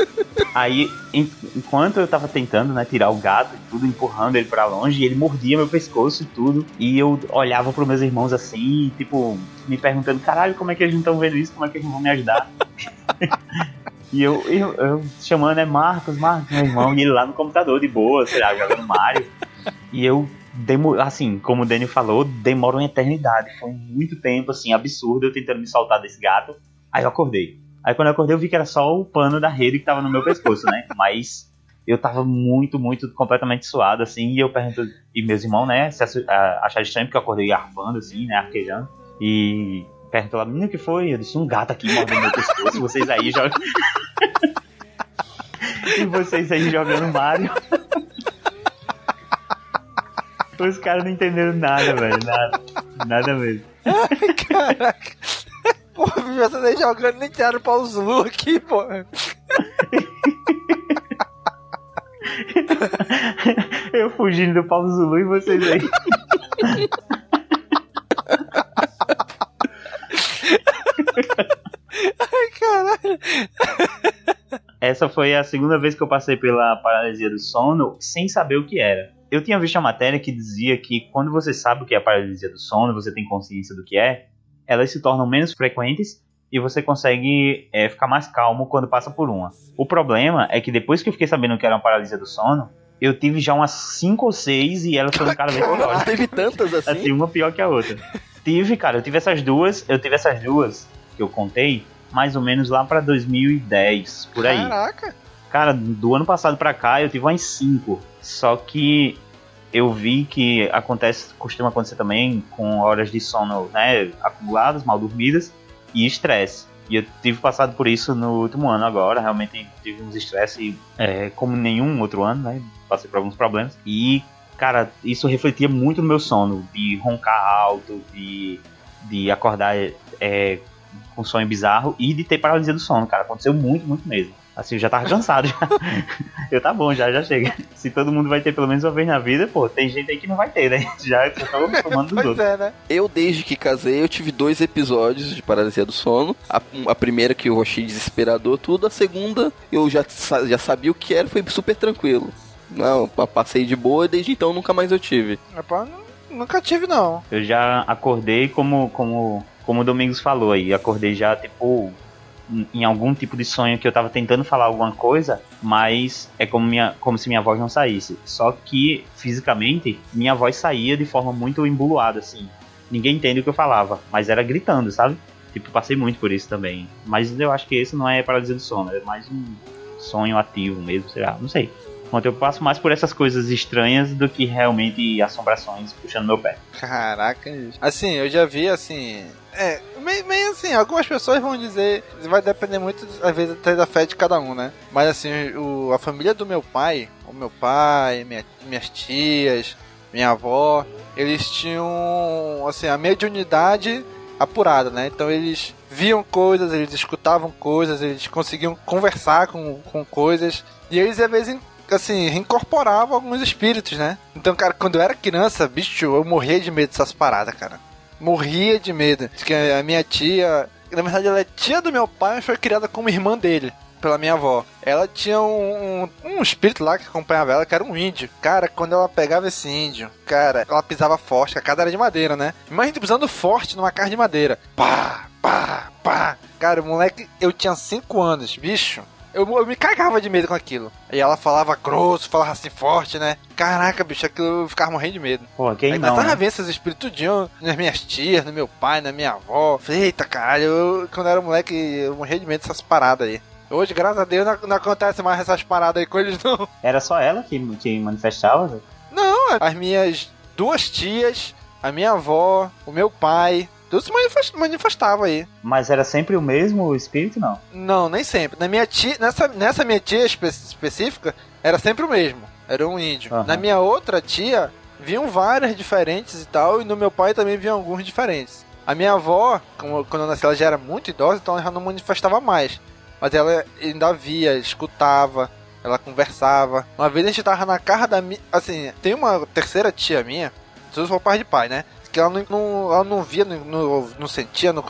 [SPEAKER 3] Aí, en- enquanto eu tava tentando, né, tirar o gato e tudo, empurrando ele pra longe, ele mordia meu pescoço e tudo. E eu olhava pros meus irmãos assim, tipo, me perguntando, caralho, como é que eles não estão vendo isso? Como é que eles não vão me ajudar? e eu, eu, eu chamando, é Marcos, Marcos, meu irmão, e ele lá no computador de boa, sei lá, jogando Mario. E eu demo, assim, como o Daniel falou, demora uma eternidade. Foi muito tempo, assim, absurdo eu tentando me soltar desse gato. Aí eu acordei. Aí quando eu acordei eu vi que era só o pano da rede que tava no meu pescoço, né? Mas eu tava muito, muito completamente suado, assim, e eu pergunto, e meus irmãos, né, se acharam estranho porque eu acordei arfando, assim, né, arquejando. E perguntou lá, menino, o que foi? Eu disse, um gato aqui mordendo meu pescoço, vocês aí jogam. E vocês aí jogando Mario. Os caras não entenderam nada, velho. Nada. Nada mesmo.
[SPEAKER 2] Caraca. Pô, você nem jogando nem tiraram o Paulo Zulu aqui, pô.
[SPEAKER 3] Eu fugindo do Paulo Zulu e vocês aí.
[SPEAKER 2] Ai, caralho.
[SPEAKER 3] Essa foi a segunda vez que eu passei pela paralisia do sono sem saber o que era. Eu tinha visto a matéria que dizia que quando você sabe o que é a paralisia do sono, você tem consciência do que é, elas se tornam menos frequentes e você consegue é, ficar mais calmo quando passa por uma. O problema é que depois que eu fiquei sabendo que era uma paralisia do sono, eu tive já umas 5 ou 6 e elas foram cada vez piores.
[SPEAKER 4] Teve tantas assim?
[SPEAKER 3] Assim, uma pior que a outra. tive, cara, eu tive essas duas, eu tive essas duas que eu contei, mais ou menos lá pra 2010, por aí.
[SPEAKER 2] Caraca.
[SPEAKER 3] Cara, do ano passado pra cá eu tive umas 5. Só que eu vi que acontece, costuma acontecer também com horas de sono, né, acumuladas, mal dormidas e estresse. E eu tive passado por isso no último ano agora, realmente tive uns estresse é, como nenhum outro ano, né? Passei por alguns problemas. E, cara, isso refletia muito no meu sono, de roncar alto, de, de acordar é, com sonho bizarro e de ter paralisia do sono, cara. Aconteceu muito, muito mesmo. Assim, eu já tava cansado. Já. eu tá bom, já, já chega. Se todo mundo vai ter pelo menos uma vez na vida, pô, tem gente aí que não vai ter, né? Já tô tomando dos outros.
[SPEAKER 2] É, né?
[SPEAKER 4] Eu, desde que casei, eu tive dois episódios de paralisia do sono. A, a primeira que eu achei desesperador, tudo. A segunda, eu já, já sabia o que era, foi super tranquilo. Não, passei de boa e desde então nunca mais eu tive.
[SPEAKER 2] Rapaz, nunca tive, não.
[SPEAKER 3] Eu já acordei como, como, como o Domingos falou aí. Acordei já, tipo, em algum tipo de sonho que eu tava tentando falar alguma coisa, mas é como, minha, como se minha voz não saísse. Só que, fisicamente, minha voz saía de forma muito embuluada, assim. Ninguém entende o que eu falava, mas era gritando, sabe? Tipo, passei muito por isso também. Mas eu acho que esse não é paralisia do sono, é mais um sonho ativo mesmo, sei lá, não sei. Enquanto eu passo mais por essas coisas estranhas do que realmente assombrações puxando meu pé.
[SPEAKER 2] Caraca, assim, eu já vi assim. É, meio, meio assim, algumas pessoas vão dizer, vai depender muito, às vezes, até da fé de cada um, né? Mas assim, o, a família do meu pai, o meu pai, minha, minhas tias, minha avó, eles tinham, assim, a mediunidade apurada, né? Então eles viam coisas, eles escutavam coisas, eles conseguiam conversar com, com coisas, e eles às vezes assim, reincorporava alguns espíritos, né? Então, cara, quando eu era criança, bicho, eu morria de medo dessas paradas, cara. Morria de medo. Porque a minha tia, na verdade, ela é tia do meu pai, mas foi criada como irmã dele. Pela minha avó. Ela tinha um, um, um espírito lá que acompanhava ela, que era um índio. Cara, quando ela pegava esse índio, cara, ela pisava forte, a casa era de madeira, né? Imagina pisando forte numa casa de madeira. Pá, pá, pá. Cara, moleque, eu tinha 5 anos, bicho. Eu, eu, me cagava de medo com aquilo. E ela falava grosso, falava assim forte, né? Caraca, bicho, aquilo eu ficava morrendo de medo.
[SPEAKER 3] Pô, quem
[SPEAKER 2] Aí
[SPEAKER 3] não,
[SPEAKER 2] tava
[SPEAKER 3] né?
[SPEAKER 2] vendo esses espíritos tudinho nas minhas tias, no meu pai, na minha avó. Falei, eita caralho, eu, quando eu era moleque, eu morria de medo dessas paradas aí. Hoje, graças a Deus, não, não acontece mais essas paradas aí com eles, não.
[SPEAKER 3] Era só ela que, que manifestava?
[SPEAKER 2] Não, as minhas duas tias, a minha avó, o meu pai, tudo se manifest- manifestava aí.
[SPEAKER 3] Mas era sempre o mesmo espírito, não?
[SPEAKER 2] Não, nem sempre. Na minha tia, nessa, nessa minha tia espe- específica, era sempre o mesmo. Era um índio.
[SPEAKER 3] Aham.
[SPEAKER 2] Na minha outra tia, vinham várias diferentes e tal, e no meu pai também vinham alguns diferentes. A minha avó, como- quando eu nasci, ela já era muito idosa, então ela já não manifestava mais. Mas ela ainda via, escutava, ela conversava. Uma vez a gente tava na casa da minha. Assim, tem uma terceira tia minha, tudo por pai de pai, né? Que ela não, não- ela não via, não, não, não sentia, não,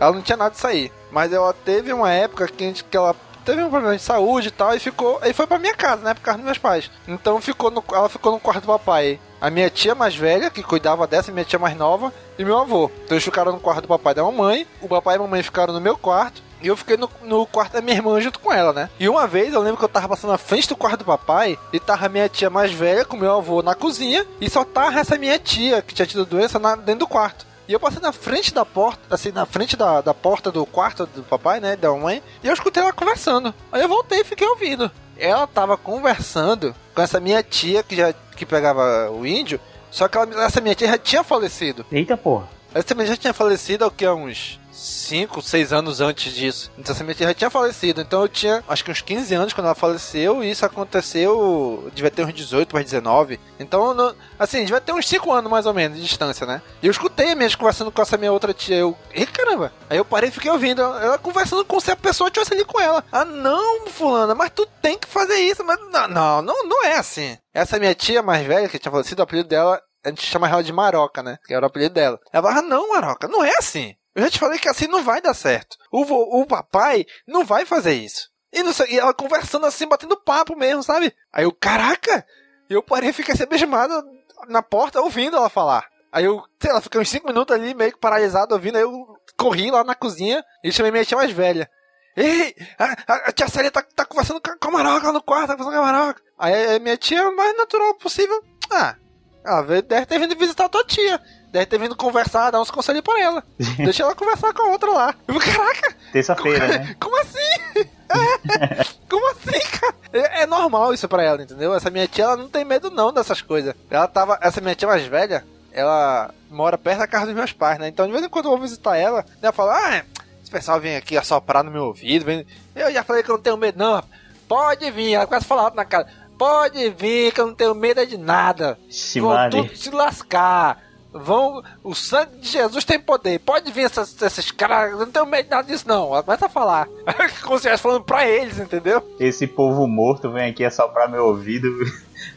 [SPEAKER 2] ela não tinha nada disso aí. Mas ela teve uma época que, a gente- que ela teve um problema de saúde e tal, e ficou. Aí foi pra minha casa, né? Por causa dos meus pais. Então ficou no, ela ficou no quarto do papai. A minha tia mais velha, que cuidava dessa, minha tia mais nova, e meu avô. Então eles ficaram no quarto do papai e da mamãe. O papai e a mamãe ficaram no meu quarto. E eu fiquei no, no quarto da minha irmã junto com ela, né? E uma vez eu lembro que eu tava passando na frente do quarto do papai e tava minha tia mais velha com meu avô na cozinha e só tava essa minha tia que tinha tido doença na- dentro do quarto. E eu passei na frente da porta, assim, na frente da, da porta do quarto do papai, né, da mãe, e eu escutei ela conversando. Aí eu voltei e fiquei ouvindo. Ela tava conversando com essa minha tia que já que pegava o índio, só que ela- essa minha tia já tinha falecido.
[SPEAKER 3] Eita porra.
[SPEAKER 2] Essa minha tia já tinha falecido há que há uns 5, 6 anos antes disso. Então essa minha tia já tinha falecido. Então eu tinha acho que uns 15 anos quando ela faleceu. E isso aconteceu. Devia ter uns 18 para 19. Então, não- assim, devia ter uns 5 anos mais ou menos de distância, né? E eu escutei minha conversando com essa minha outra tia. Eu, ei caramba. Aí eu parei e fiquei ouvindo. Ela conversando como se a pessoa estivesse ali com ela. Ah, não, Fulana, mas tu tem que fazer isso. Mas não, não, não, não é assim. Essa minha tia mais velha, que tinha falecido, o apelido dela a gente chama ela de Maroca, né? Que era o apelido dela. Ela falava, ah, não, Maroca, não é assim. Eu já te falei que assim não vai dar certo. O, o papai não vai fazer isso. E, não sei, e ela conversando assim, batendo papo mesmo, sabe? Aí eu, caraca! Eu parei e fiquei assim, abismado na porta ouvindo ela falar. Aí eu, sei lá, fiquei uns 5 minutos ali meio que paralisado ouvindo. Aí eu corri lá na cozinha e chamei minha tia mais velha. Ei, a, a- a tia Célia tá, tá conversando com a, Maroca lá no quarto, tá conversando com a Maroca. Aí a minha tia, mais natural possível, ah, ela deve ter vindo visitar a tua tia. Deve ter vindo conversar, dar uns conselhos pra ela. Deixa ela conversar com a outra lá. Eu, caraca,
[SPEAKER 3] Terça-feira, né?
[SPEAKER 2] como assim? É, como assim, cara? É, é normal isso pra ela, entendeu? Essa minha tia, ela não tem medo não dessas coisas. Ela tava, essa minha tia mais velha, ela mora perto da casa dos meus pais, né? Então de vez em quando eu vou visitar ela, ela fala, ah, esse pessoal vem aqui assoprar no meu ouvido. Vem... Eu já falei que eu não tenho medo, não. Pode vir, ela quase falava na cara. Pode vir, que eu não tenho medo de nada.
[SPEAKER 3] Ixi,
[SPEAKER 2] Vão
[SPEAKER 3] Maria.
[SPEAKER 2] tudo se lascar. Vão. O sangue de Jesus tem poder. Pode vir essas, esses caras. Não tenho medo de nada disso, não. Começa a falar. Como se estivesse falando pra eles, entendeu?
[SPEAKER 3] Esse povo morto vem aqui assoprar meu ouvido.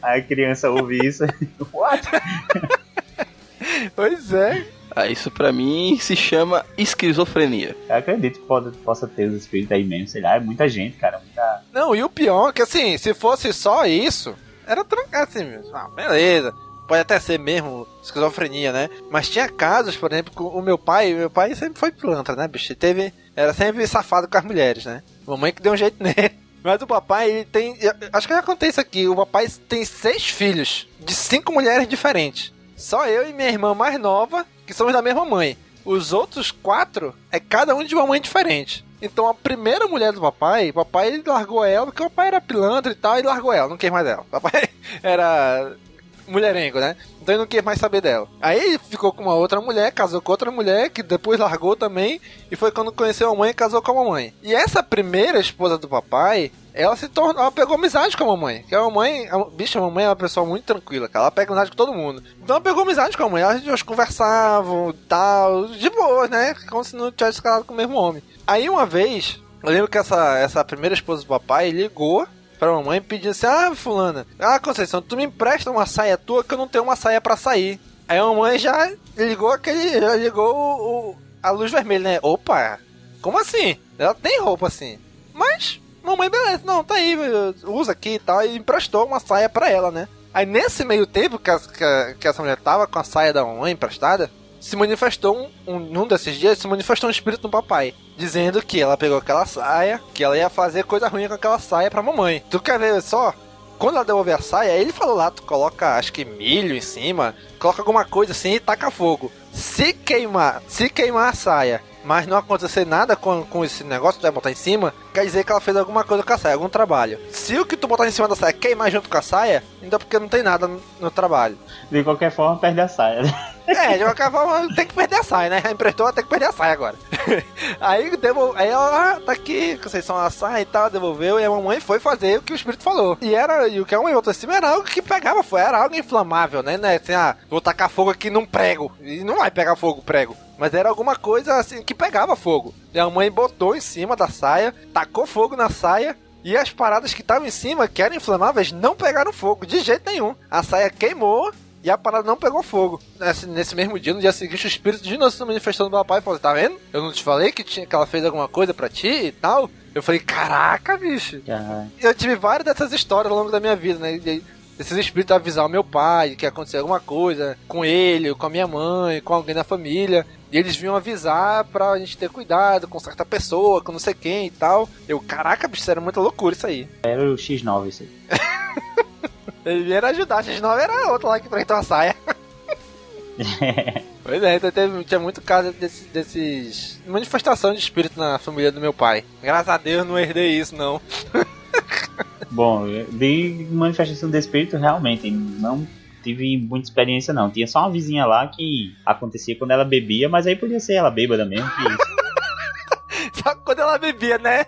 [SPEAKER 3] Aí a criança ouve isso. What?
[SPEAKER 2] Pois é.
[SPEAKER 4] Ah, isso pra mim se chama esquizofrenia.
[SPEAKER 3] Eu acredito que pode, possa ter os espíritos aí mesmo, sei lá, é muita gente, cara. Muita...
[SPEAKER 2] Não, e o pior é que assim, se fosse só isso, era tranquilo assim mesmo. Ah, beleza. Pode até ser mesmo esquizofrenia, né? Mas tinha casos, por exemplo, com o meu pai, meu pai sempre foi pilantra, né, bicho? Ele Teve, era sempre safado com as mulheres, né? Mamãe que deu um jeito nele. Mas o papai, ele tem. Acho que já contei isso aqui. O papai tem seis filhos de cinco mulheres diferentes. Só eu e minha irmã mais nova, que somos da mesma mãe. Os outros quatro é cada um de uma mãe diferente. Então a primeira mulher do papai, papai largou ela, porque o papai era pilantra e tal, e largou ela, não quis mais ela. O papai era mulherengo, né? Então ele não quis mais saber dela. Aí ele ficou com uma outra mulher, casou com outra mulher, que depois largou também, e foi quando conheceu a mãe e casou com a mamãe. E essa primeira esposa do papai, ela se tornou, ela pegou amizade com a mamãe. Que a mamãe, a, bicho, a mamãe é uma pessoa muito tranquila, cara. Ela pega amizade com todo mundo. Então ela pegou amizade com a mãe. Elas conversavam tal, de boa, né? Como se não tivesse casado com o mesmo homem. Aí uma vez, eu lembro que essa, essa primeira esposa do papai ligou pra mamãe pedindo assim: Ah, Fulana, ah, Conceição, tu me empresta uma saia tua que eu não tenho uma saia pra sair. Aí a mamãe já ligou aquele. Já ligou o, o- a luz vermelha, né? Opa, como assim? Ela tem roupa assim. Mas, mamãe, beleza, não, tá aí, usa aqui e tal. E emprestou uma saia pra ela, né? Aí nesse meio tempo que, as- que, a- que essa mulher tava com a saia da mamãe emprestada, se manifestou um, um, num desses dias, se manifestou um espírito no papai, dizendo que ela pegou aquela saia, que ela ia fazer coisa ruim com aquela saia pra mamãe. Tu quer ver só? Quando ela devolver a saia, ele falou lá, tu coloca, acho que milho em cima, coloca alguma coisa assim e taca fogo. Se queimar, se queimar a saia, mas não acontecer nada com, com esse negócio que tu vai botar em cima, quer dizer que ela fez alguma coisa com a saia, algum trabalho. Se o que tu botar em cima da saia queimar junto com a saia, então porque não tem nada no, no trabalho.
[SPEAKER 3] De qualquer forma, perde a saia. né?
[SPEAKER 2] É, qualquer forma, tem que perder a saia, né? Emprestou, tem que perder a saia agora. aí, devol... aí ela, ah, tá aqui, Conceição, a saia e tal, devolveu, e a mamãe foi fazer o que o espírito falou. E era, e o que a mãe outra cima era algo que pegava fogo, era algo inflamável, né? né? Assim, ah, vou tacar fogo aqui num prego. E não vai pegar fogo prego. Mas era alguma coisa assim que pegava fogo. E a mãe botou em cima da saia, tacou fogo na saia. E as paradas que estavam em cima, que eram inflamáveis, não pegaram fogo, de jeito nenhum. A saia queimou e a parada não pegou fogo. Nesse, nesse mesmo dia, no dia seguinte, o espírito de novo se manifestou no meu pai e falou: Tá vendo? Eu não te falei que, tinha, que ela fez alguma coisa pra ti e tal? Eu falei: Caraca, bicho. Eu tive várias dessas histórias ao longo da minha vida, né? E- esses espíritos avisar o meu pai que aconteceu alguma coisa com ele, com a minha mãe, com alguém da família. E eles vinham avisar pra gente ter cuidado com certa pessoa, com não sei quem e tal. Eu, caraca, bicho, isso era muita loucura isso aí.
[SPEAKER 3] Era o X9 isso aí.
[SPEAKER 2] Ele vieram ajudar, a X9 era outra lá que preencheu a saia. Pois é, então teve, tinha muito caso desse, desses. manifestação de espírito na família do meu pai. Graças a Deus não herdei isso, não.
[SPEAKER 3] Bom, de manifestação de espírito, realmente, não tive muita experiência não. Tinha só uma vizinha lá que acontecia quando ela bebia, mas aí podia ser ela bêbada mesmo. Que...
[SPEAKER 2] Só quando ela bebia, né?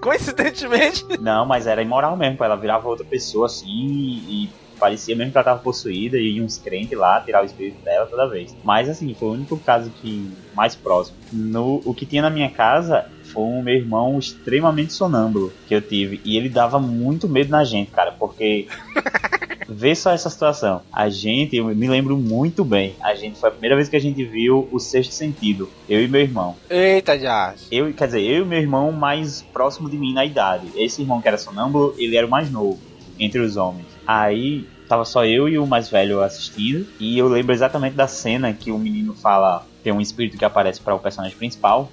[SPEAKER 2] Coincidentemente.
[SPEAKER 3] Não, mas era imoral mesmo, ela virava outra pessoa assim e parecia mesmo que ela tava possuída e uns crentes lá tirar o espírito dela toda vez. Mas assim, foi o único caso que mais próximo. No, o que tinha na minha casa foi um meu irmão extremamente sonâmbulo que eu tive. E ele dava muito medo na gente, cara, porque. Vê só essa situação. A gente, eu me lembro muito bem. A gente foi a primeira vez que a gente viu o sexto sentido. Eu e meu irmão.
[SPEAKER 2] Eita, já.
[SPEAKER 3] Eu, quer dizer, eu e meu irmão mais próximo de mim na idade. Esse irmão que era sonâmbulo, ele era o mais novo entre os homens. Aí tava só eu e o mais velho assistindo. E eu lembro exatamente da cena que o menino fala. Tem um espírito que aparece para o personagem principal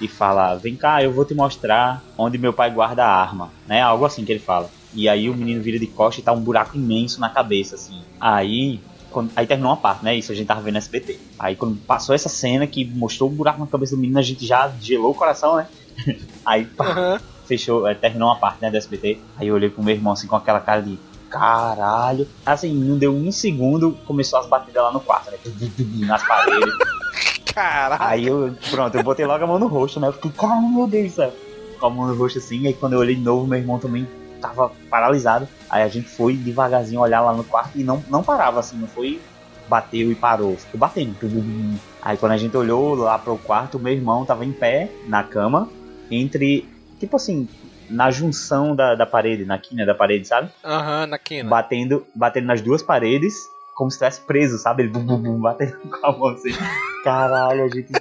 [SPEAKER 3] e fala: Vem cá, eu vou te mostrar onde meu pai guarda a arma, né? Algo assim que ele fala. E aí o menino vira de costa e tá um buraco imenso na cabeça, assim. Aí. Quando, aí terminou uma parte, né? Isso a gente tava vendo no SBT. Aí quando passou essa cena que mostrou o um buraco na cabeça do menino, a gente já gelou o coração, né? aí pá, uhum. fechou, terminou uma parte, né, do SBT. Aí eu olhei pro meu irmão assim com aquela cara de caralho. Assim, não deu um segundo, começou as batidas lá no quarto, né? Nas paredes.
[SPEAKER 2] Caralho.
[SPEAKER 3] Aí eu, pronto, eu botei logo a mão no rosto, né? Eu fiquei, caralho, meu Deus do céu. Com a mão no rosto assim, aí quando eu olhei de novo, meu irmão também tava paralisado. Aí a gente foi devagarzinho olhar lá no quarto e não, não parava assim, não foi bateu e parou, ficou batendo. Aí quando a gente olhou lá pro quarto, meu irmão tava em pé na cama, entre, tipo assim, na junção da, da parede, na quina da parede, sabe?
[SPEAKER 2] Aham, uhum, na quina.
[SPEAKER 3] Batendo, batendo nas duas paredes, como se estivesse preso, sabe? Ele bum, bum, bum, batendo com a mão assim. Caralho, a gente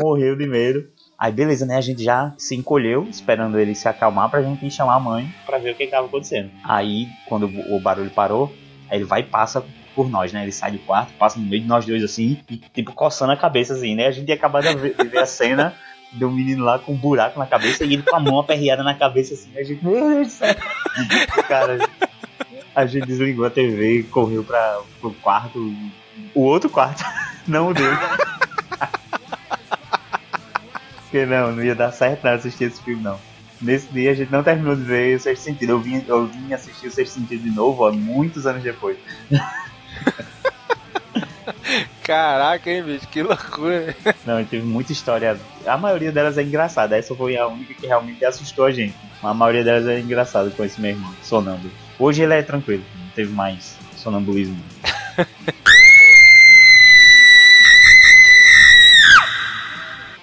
[SPEAKER 3] morreu de medo. Aí beleza, né? A gente já se encolheu, esperando ele se acalmar pra gente chamar a mãe pra ver o que, que tava acontecendo. Aí, quando o barulho parou, aí ele vai e passa por nós, né? Ele sai do quarto, passa no meio de nós dois assim, e tipo coçando a cabeça assim, né? A gente ia acabar de ver, de ver a cena do menino lá com um buraco na cabeça e ele com a mão aperreada na cabeça assim, a gente, meu Deus do céu. Cara, a gente desligou a TV e correu pra, pro quarto, o outro quarto, não o dele. Porque não, não ia dar certo não assistir esse filme não. Nesse dia a gente não terminou de ver o Sexto Sentido. Eu vim, eu vim assistir o Sexto Sentido de novo, ó, muitos anos depois.
[SPEAKER 2] Caraca, hein, bicho, que loucura.
[SPEAKER 3] Não, teve muita história. A maioria delas é engraçada. Essa foi a única que realmente assustou a gente. A maioria delas é engraçada com esse meu irmão, sonâmbulo. Hoje ele é tranquilo, não teve mais sonambulismo.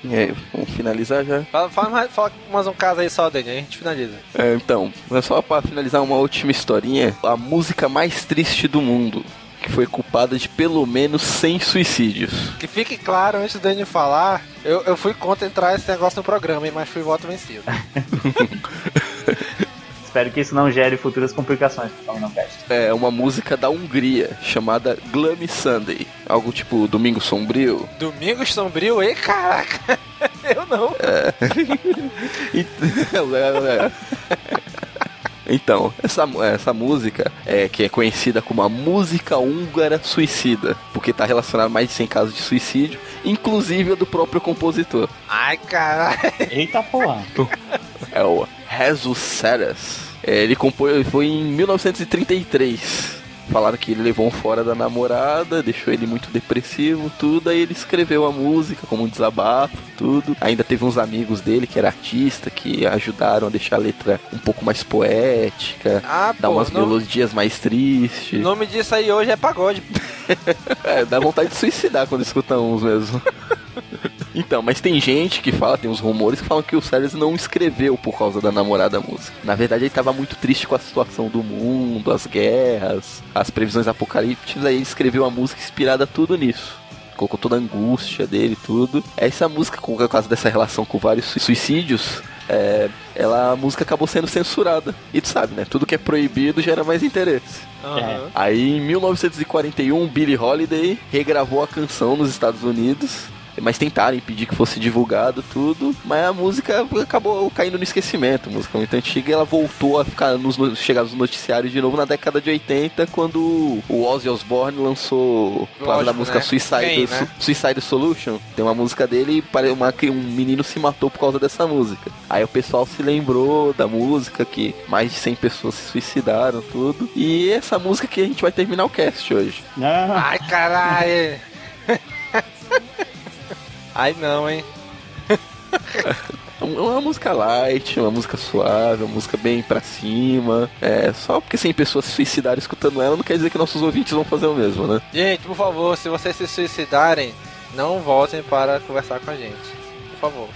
[SPEAKER 4] E aí, vamos finalizar já?
[SPEAKER 2] Fala, fala, mais, fala mais um caso aí só, Dani, aí a gente finaliza.
[SPEAKER 4] É, então, só pra finalizar uma última historinha, a música mais triste do mundo que foi culpada de pelo menos 100 suicídios.
[SPEAKER 2] Que fique claro, antes do Dani falar, eu, eu fui contra entrar esse negócio no programa, mas fui voto vencido.
[SPEAKER 3] Espero que isso não gere futuras complicações para o Cast.
[SPEAKER 4] É uma música da Hungria chamada Gloomy Sunday. Algo tipo Domingo Sombrio.
[SPEAKER 2] Domingo Sombrio? Ei, caraca! Eu não.
[SPEAKER 4] É. Então, essa, essa música é que é conhecida como a música húngara suicida, porque tá relacionada a mais de 100 casos de suicídio, inclusive a do próprio compositor.
[SPEAKER 2] Ai, caralho.
[SPEAKER 3] Eita porra.
[SPEAKER 4] É o Rezo Seras. É, ele compôs, foi em 1933. Falaram que ele levou um fora da namorada, deixou ele muito depressivo, tudo. Aí ele escreveu a música como um desabafo, tudo. Ainda teve uns amigos dele que era artista que ajudaram a deixar a letra um pouco mais poética,
[SPEAKER 2] ah,
[SPEAKER 4] dar
[SPEAKER 2] pô,
[SPEAKER 4] umas
[SPEAKER 2] nome...
[SPEAKER 4] melodias mais tristes.
[SPEAKER 2] O nome disso aí hoje é pagode.
[SPEAKER 4] é, dá vontade de suicidar quando escuta uns mesmo. Então, mas tem gente que fala, tem uns rumores que falam que o Sellers não escreveu por causa da namorada música. Na verdade, ele estava muito triste com a situação do mundo, as guerras, as previsões apocalípticas, aí ele escreveu a música inspirada tudo nisso colocou toda a angústia dele tudo. Essa música, por causa dessa relação com vários suicídios, é, ela, a música acabou sendo censurada. E tu sabe, né? Tudo que é proibido gera mais interesse.
[SPEAKER 2] Aham.
[SPEAKER 4] Aí em 1941, Billie Holiday regravou a canção nos Estados Unidos. Mas tentaram impedir que fosse divulgado tudo, mas a música acabou caindo no esquecimento. A música muito antiga e ela voltou a ficar nos no- chegar nos noticiários de novo na década de 80, quando o Ozzy Osbourne lançou causa da música
[SPEAKER 2] né?
[SPEAKER 4] Suicide,
[SPEAKER 2] Quem, né?
[SPEAKER 4] Su- Suicide Solution. Tem uma música dele e uma, que um menino se matou por causa dessa música. Aí o pessoal se lembrou da música, que mais de 100 pessoas se suicidaram, tudo. E essa música que a gente vai terminar o cast hoje.
[SPEAKER 3] Não,
[SPEAKER 2] Ai, caralho. Ai, não, hein?
[SPEAKER 4] É uma música light, uma música suave, uma música bem pra cima. É, só porque 100 pessoas se suicidaram escutando ela não quer dizer que nossos ouvintes vão fazer o mesmo, né?
[SPEAKER 2] Gente, por favor, se vocês se suicidarem, não voltem para conversar com a gente. Por favor.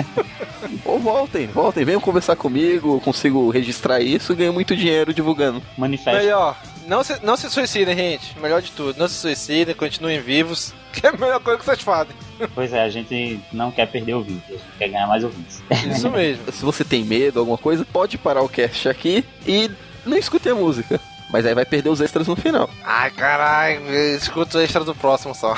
[SPEAKER 4] Ou voltem, voltem, venham conversar comigo, eu consigo registrar isso e ganho muito dinheiro divulgando.
[SPEAKER 3] manifesto.
[SPEAKER 2] Melhor, não se, não se suicidem, gente. Melhor de tudo, não se suicidem, continuem vivos. Que é a melhor coisa que vocês fazem.
[SPEAKER 3] Pois é, a gente não quer perder ouvintes, a gente quer ganhar mais ouvintes.
[SPEAKER 2] Isso mesmo.
[SPEAKER 4] Se você tem medo, alguma coisa, pode parar o cast aqui e não escute a música. Mas aí vai perder os extras no final.
[SPEAKER 2] Ai, caralho, escuta o extra do próximo só.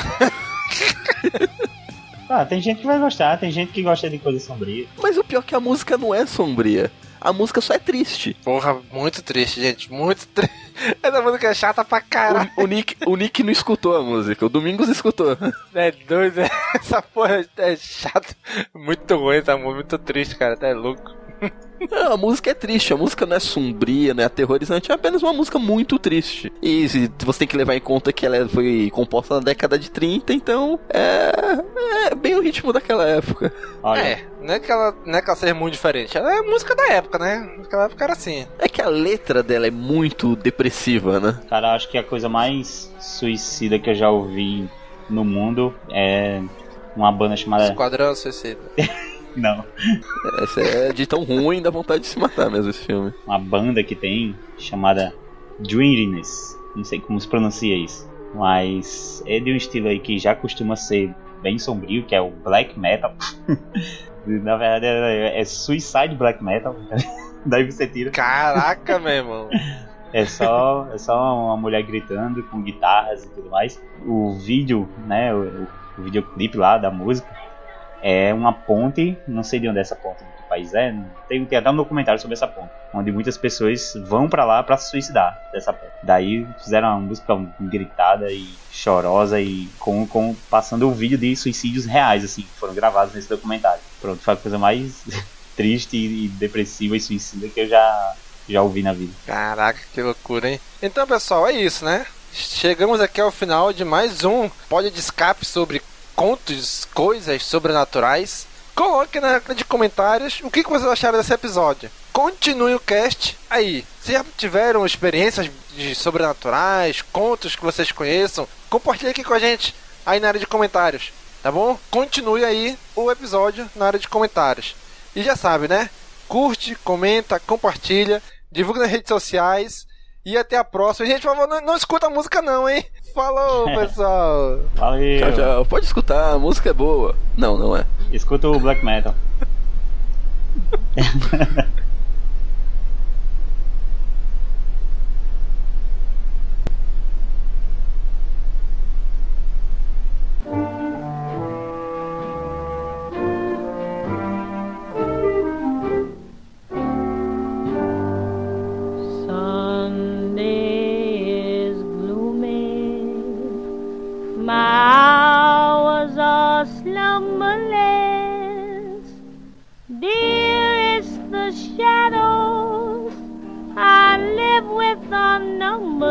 [SPEAKER 3] Ah, tem gente que vai gostar, tem gente que gosta de coisa sombria.
[SPEAKER 4] Mas o pior é que a música não é sombria. A música só é triste.
[SPEAKER 2] Porra, muito triste, gente. Muito triste. Essa música é chata pra caralho.
[SPEAKER 4] O, o Nick, o Nick não escutou a música, o Domingos escutou.
[SPEAKER 2] É doido, essa porra é chata. Muito ruim essa música, muito triste, cara. Até louco.
[SPEAKER 4] Não, a música é triste, a música não é sombria, não é aterrorizante, é apenas uma música muito triste. E se- você tem que levar em conta que ela foi composta na década de 30, então é, é bem o ritmo daquela época.
[SPEAKER 3] Olha,
[SPEAKER 2] É, não é, que ela, não é que ela seja muito diferente. Ela é música da época, né? Naquela época era assim.
[SPEAKER 4] É que a letra dela é muito depressiva, né?
[SPEAKER 3] cara, acho que a coisa mais suicida que eu já ouvi no mundo é uma banda chamada.
[SPEAKER 2] Esquadrão Suicida.
[SPEAKER 3] Não.
[SPEAKER 4] Essa é de tão ruim, dá vontade de se matar mesmo esse filme.
[SPEAKER 3] Uma banda que tem chamada Dreariness. Não sei como se pronuncia isso. Mas é de um estilo aí que já costuma ser bem sombrio, que é o black metal. Na verdade é, é suicide black metal. Daí você tira.
[SPEAKER 2] Caraca, meu irmão.
[SPEAKER 3] É só, é só uma mulher gritando com guitarras e tudo mais. O vídeo, né, o, o videoclipe lá da música é uma ponte, não sei de onde é essa ponte, de que país é, tem, tem até um documentário sobre essa ponte, onde muitas pessoas vão pra lá pra se suicidar dessa ponte. Daí fizeram uma música gritada e chorosa e com, com passando o vídeo de suicídios reais assim, que foram gravados nesse documentário. Pronto, foi a coisa mais triste e depressiva e suicida que eu já já ouvi na vida.
[SPEAKER 2] Caraca, que loucura, hein? Então, pessoal, é isso, né? Chegamos aqui ao final de mais um pódio de escape sobre contos, coisas sobrenaturais. Coloque na área de comentários o que que vocês acharam desse episódio. Continue o cast aí. Se já tiveram experiências de sobrenaturais, contos que vocês conheçam, compartilhe aqui com a gente aí na área de comentários, tá bom? Continue aí o episódio na área de comentários. E já sabe, né? Curte, comenta, compartilha, divulga nas redes sociais. E até a próxima. Gente, por favor, não, não escuta a música não, hein? Falou, pessoal.
[SPEAKER 3] Valeu!
[SPEAKER 4] Tchau, tchau. Pode escutar, a música é boa. Não, não é.
[SPEAKER 3] Escuta o black metal.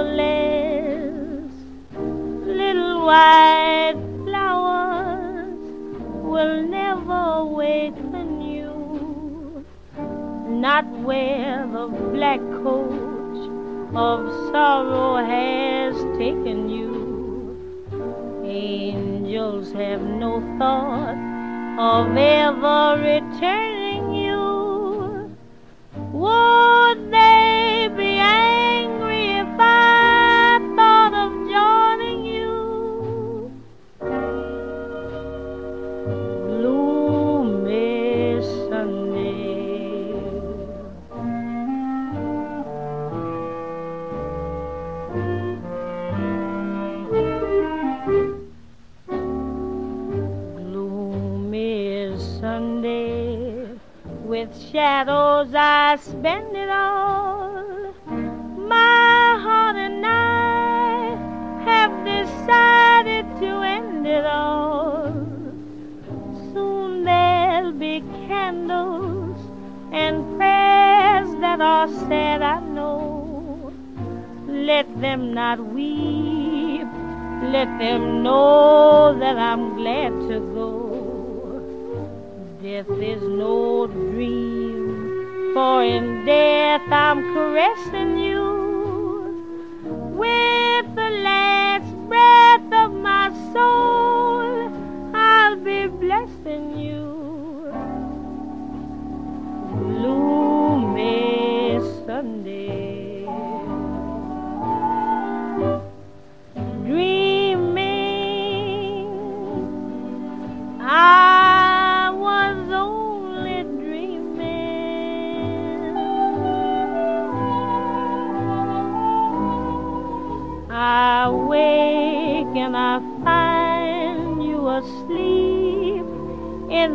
[SPEAKER 9] numberless. Little white flowers will never awaken you. Not where the black coach of sorrow has taken you. Angels have no thought of ever returning Sunday. With shadows I spend it all. My heart and I have decided to end it all. Soon there'll be candles and prayers that are said, I know. Let them not weep, let them know that I'm glad. Death is no dream, for in death I'm caressing you with the last breath of my soul.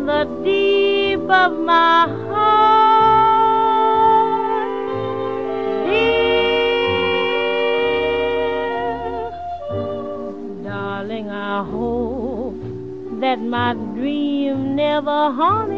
[SPEAKER 9] In the deep of my heart. Dear, darling, I hope that my dream never haunted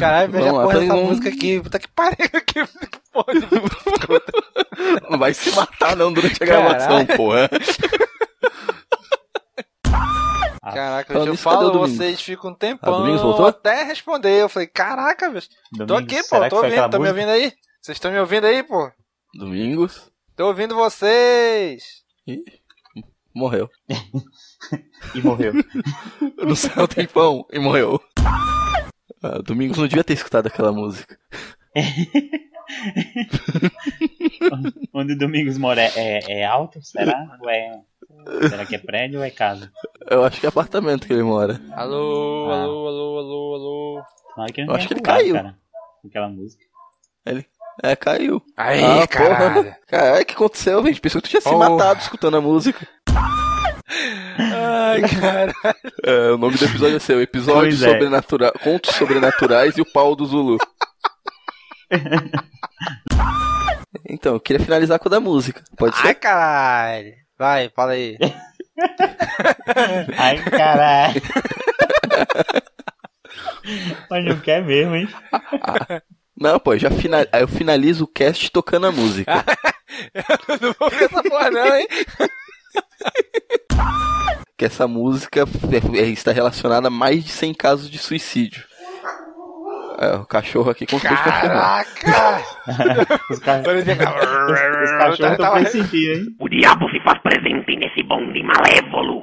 [SPEAKER 2] Caralho, veja a porra
[SPEAKER 4] mundo-
[SPEAKER 2] música aqui. Puta que pariu. Que porra de
[SPEAKER 4] Não vai se matar não durante a
[SPEAKER 2] Caralho.
[SPEAKER 4] gravação, porra.
[SPEAKER 2] Caraca,
[SPEAKER 4] Falando
[SPEAKER 2] eu falo, vocês ficam um
[SPEAKER 4] Ah,
[SPEAKER 2] tempão até responder. Eu falei, caraca, bicho. Tô aqui, pô, tô ouvindo, tá me ouvindo aí? Vocês estão me ouvindo aí, pô?
[SPEAKER 4] Domingos.
[SPEAKER 2] Tô ouvindo vocês.
[SPEAKER 4] Morreu.
[SPEAKER 3] E morreu.
[SPEAKER 4] no céu tem pão e morreu. Ah, Domingos não devia ter escutado aquela música.
[SPEAKER 3] Onde o Domingos mora é, é- é alto, será? Ou é, será que é prédio ou é casa?
[SPEAKER 4] Eu acho que é apartamento que ele mora.
[SPEAKER 2] Alô,
[SPEAKER 3] Ah.
[SPEAKER 2] alô, alô, alô, alô.
[SPEAKER 3] Claro que
[SPEAKER 4] Eu
[SPEAKER 3] não
[SPEAKER 4] acho
[SPEAKER 3] tem
[SPEAKER 4] que ele caiu.
[SPEAKER 3] Cara, aquela música.
[SPEAKER 4] Ele. É, caiu.
[SPEAKER 2] Aí,
[SPEAKER 4] ah,
[SPEAKER 2] caralho.
[SPEAKER 4] porra. Caralho, o que aconteceu, gente? Pensou que tu tinha se
[SPEAKER 2] Porra.
[SPEAKER 4] matado escutando a música.
[SPEAKER 2] Ai, cara.
[SPEAKER 4] É, o nome do episódio é seu. Episódio
[SPEAKER 3] Pois é.
[SPEAKER 4] sobrenatural. Contos sobrenaturais e o pau do Zulu. Então, eu queria finalizar com o da música. Pode
[SPEAKER 2] Ai,
[SPEAKER 4] ser?
[SPEAKER 2] caralho. Vai, fala aí.
[SPEAKER 3] Ai, caralho. Mas não quer mesmo, hein?
[SPEAKER 4] Não, pô, já final... aí eu finalizo o cast tocando a música.
[SPEAKER 2] Eu não vou ver essa porra não, hein?
[SPEAKER 4] que essa música é- é- está relacionada a mais de 100 casos de suicídio. É, o cachorro aqui conseguiu confirmar.
[SPEAKER 2] Caraca!
[SPEAKER 3] Os, cachorros estão
[SPEAKER 2] tava-
[SPEAKER 3] pressentindo, hein?
[SPEAKER 10] O diabo se faz presente nesse bonde malévolo.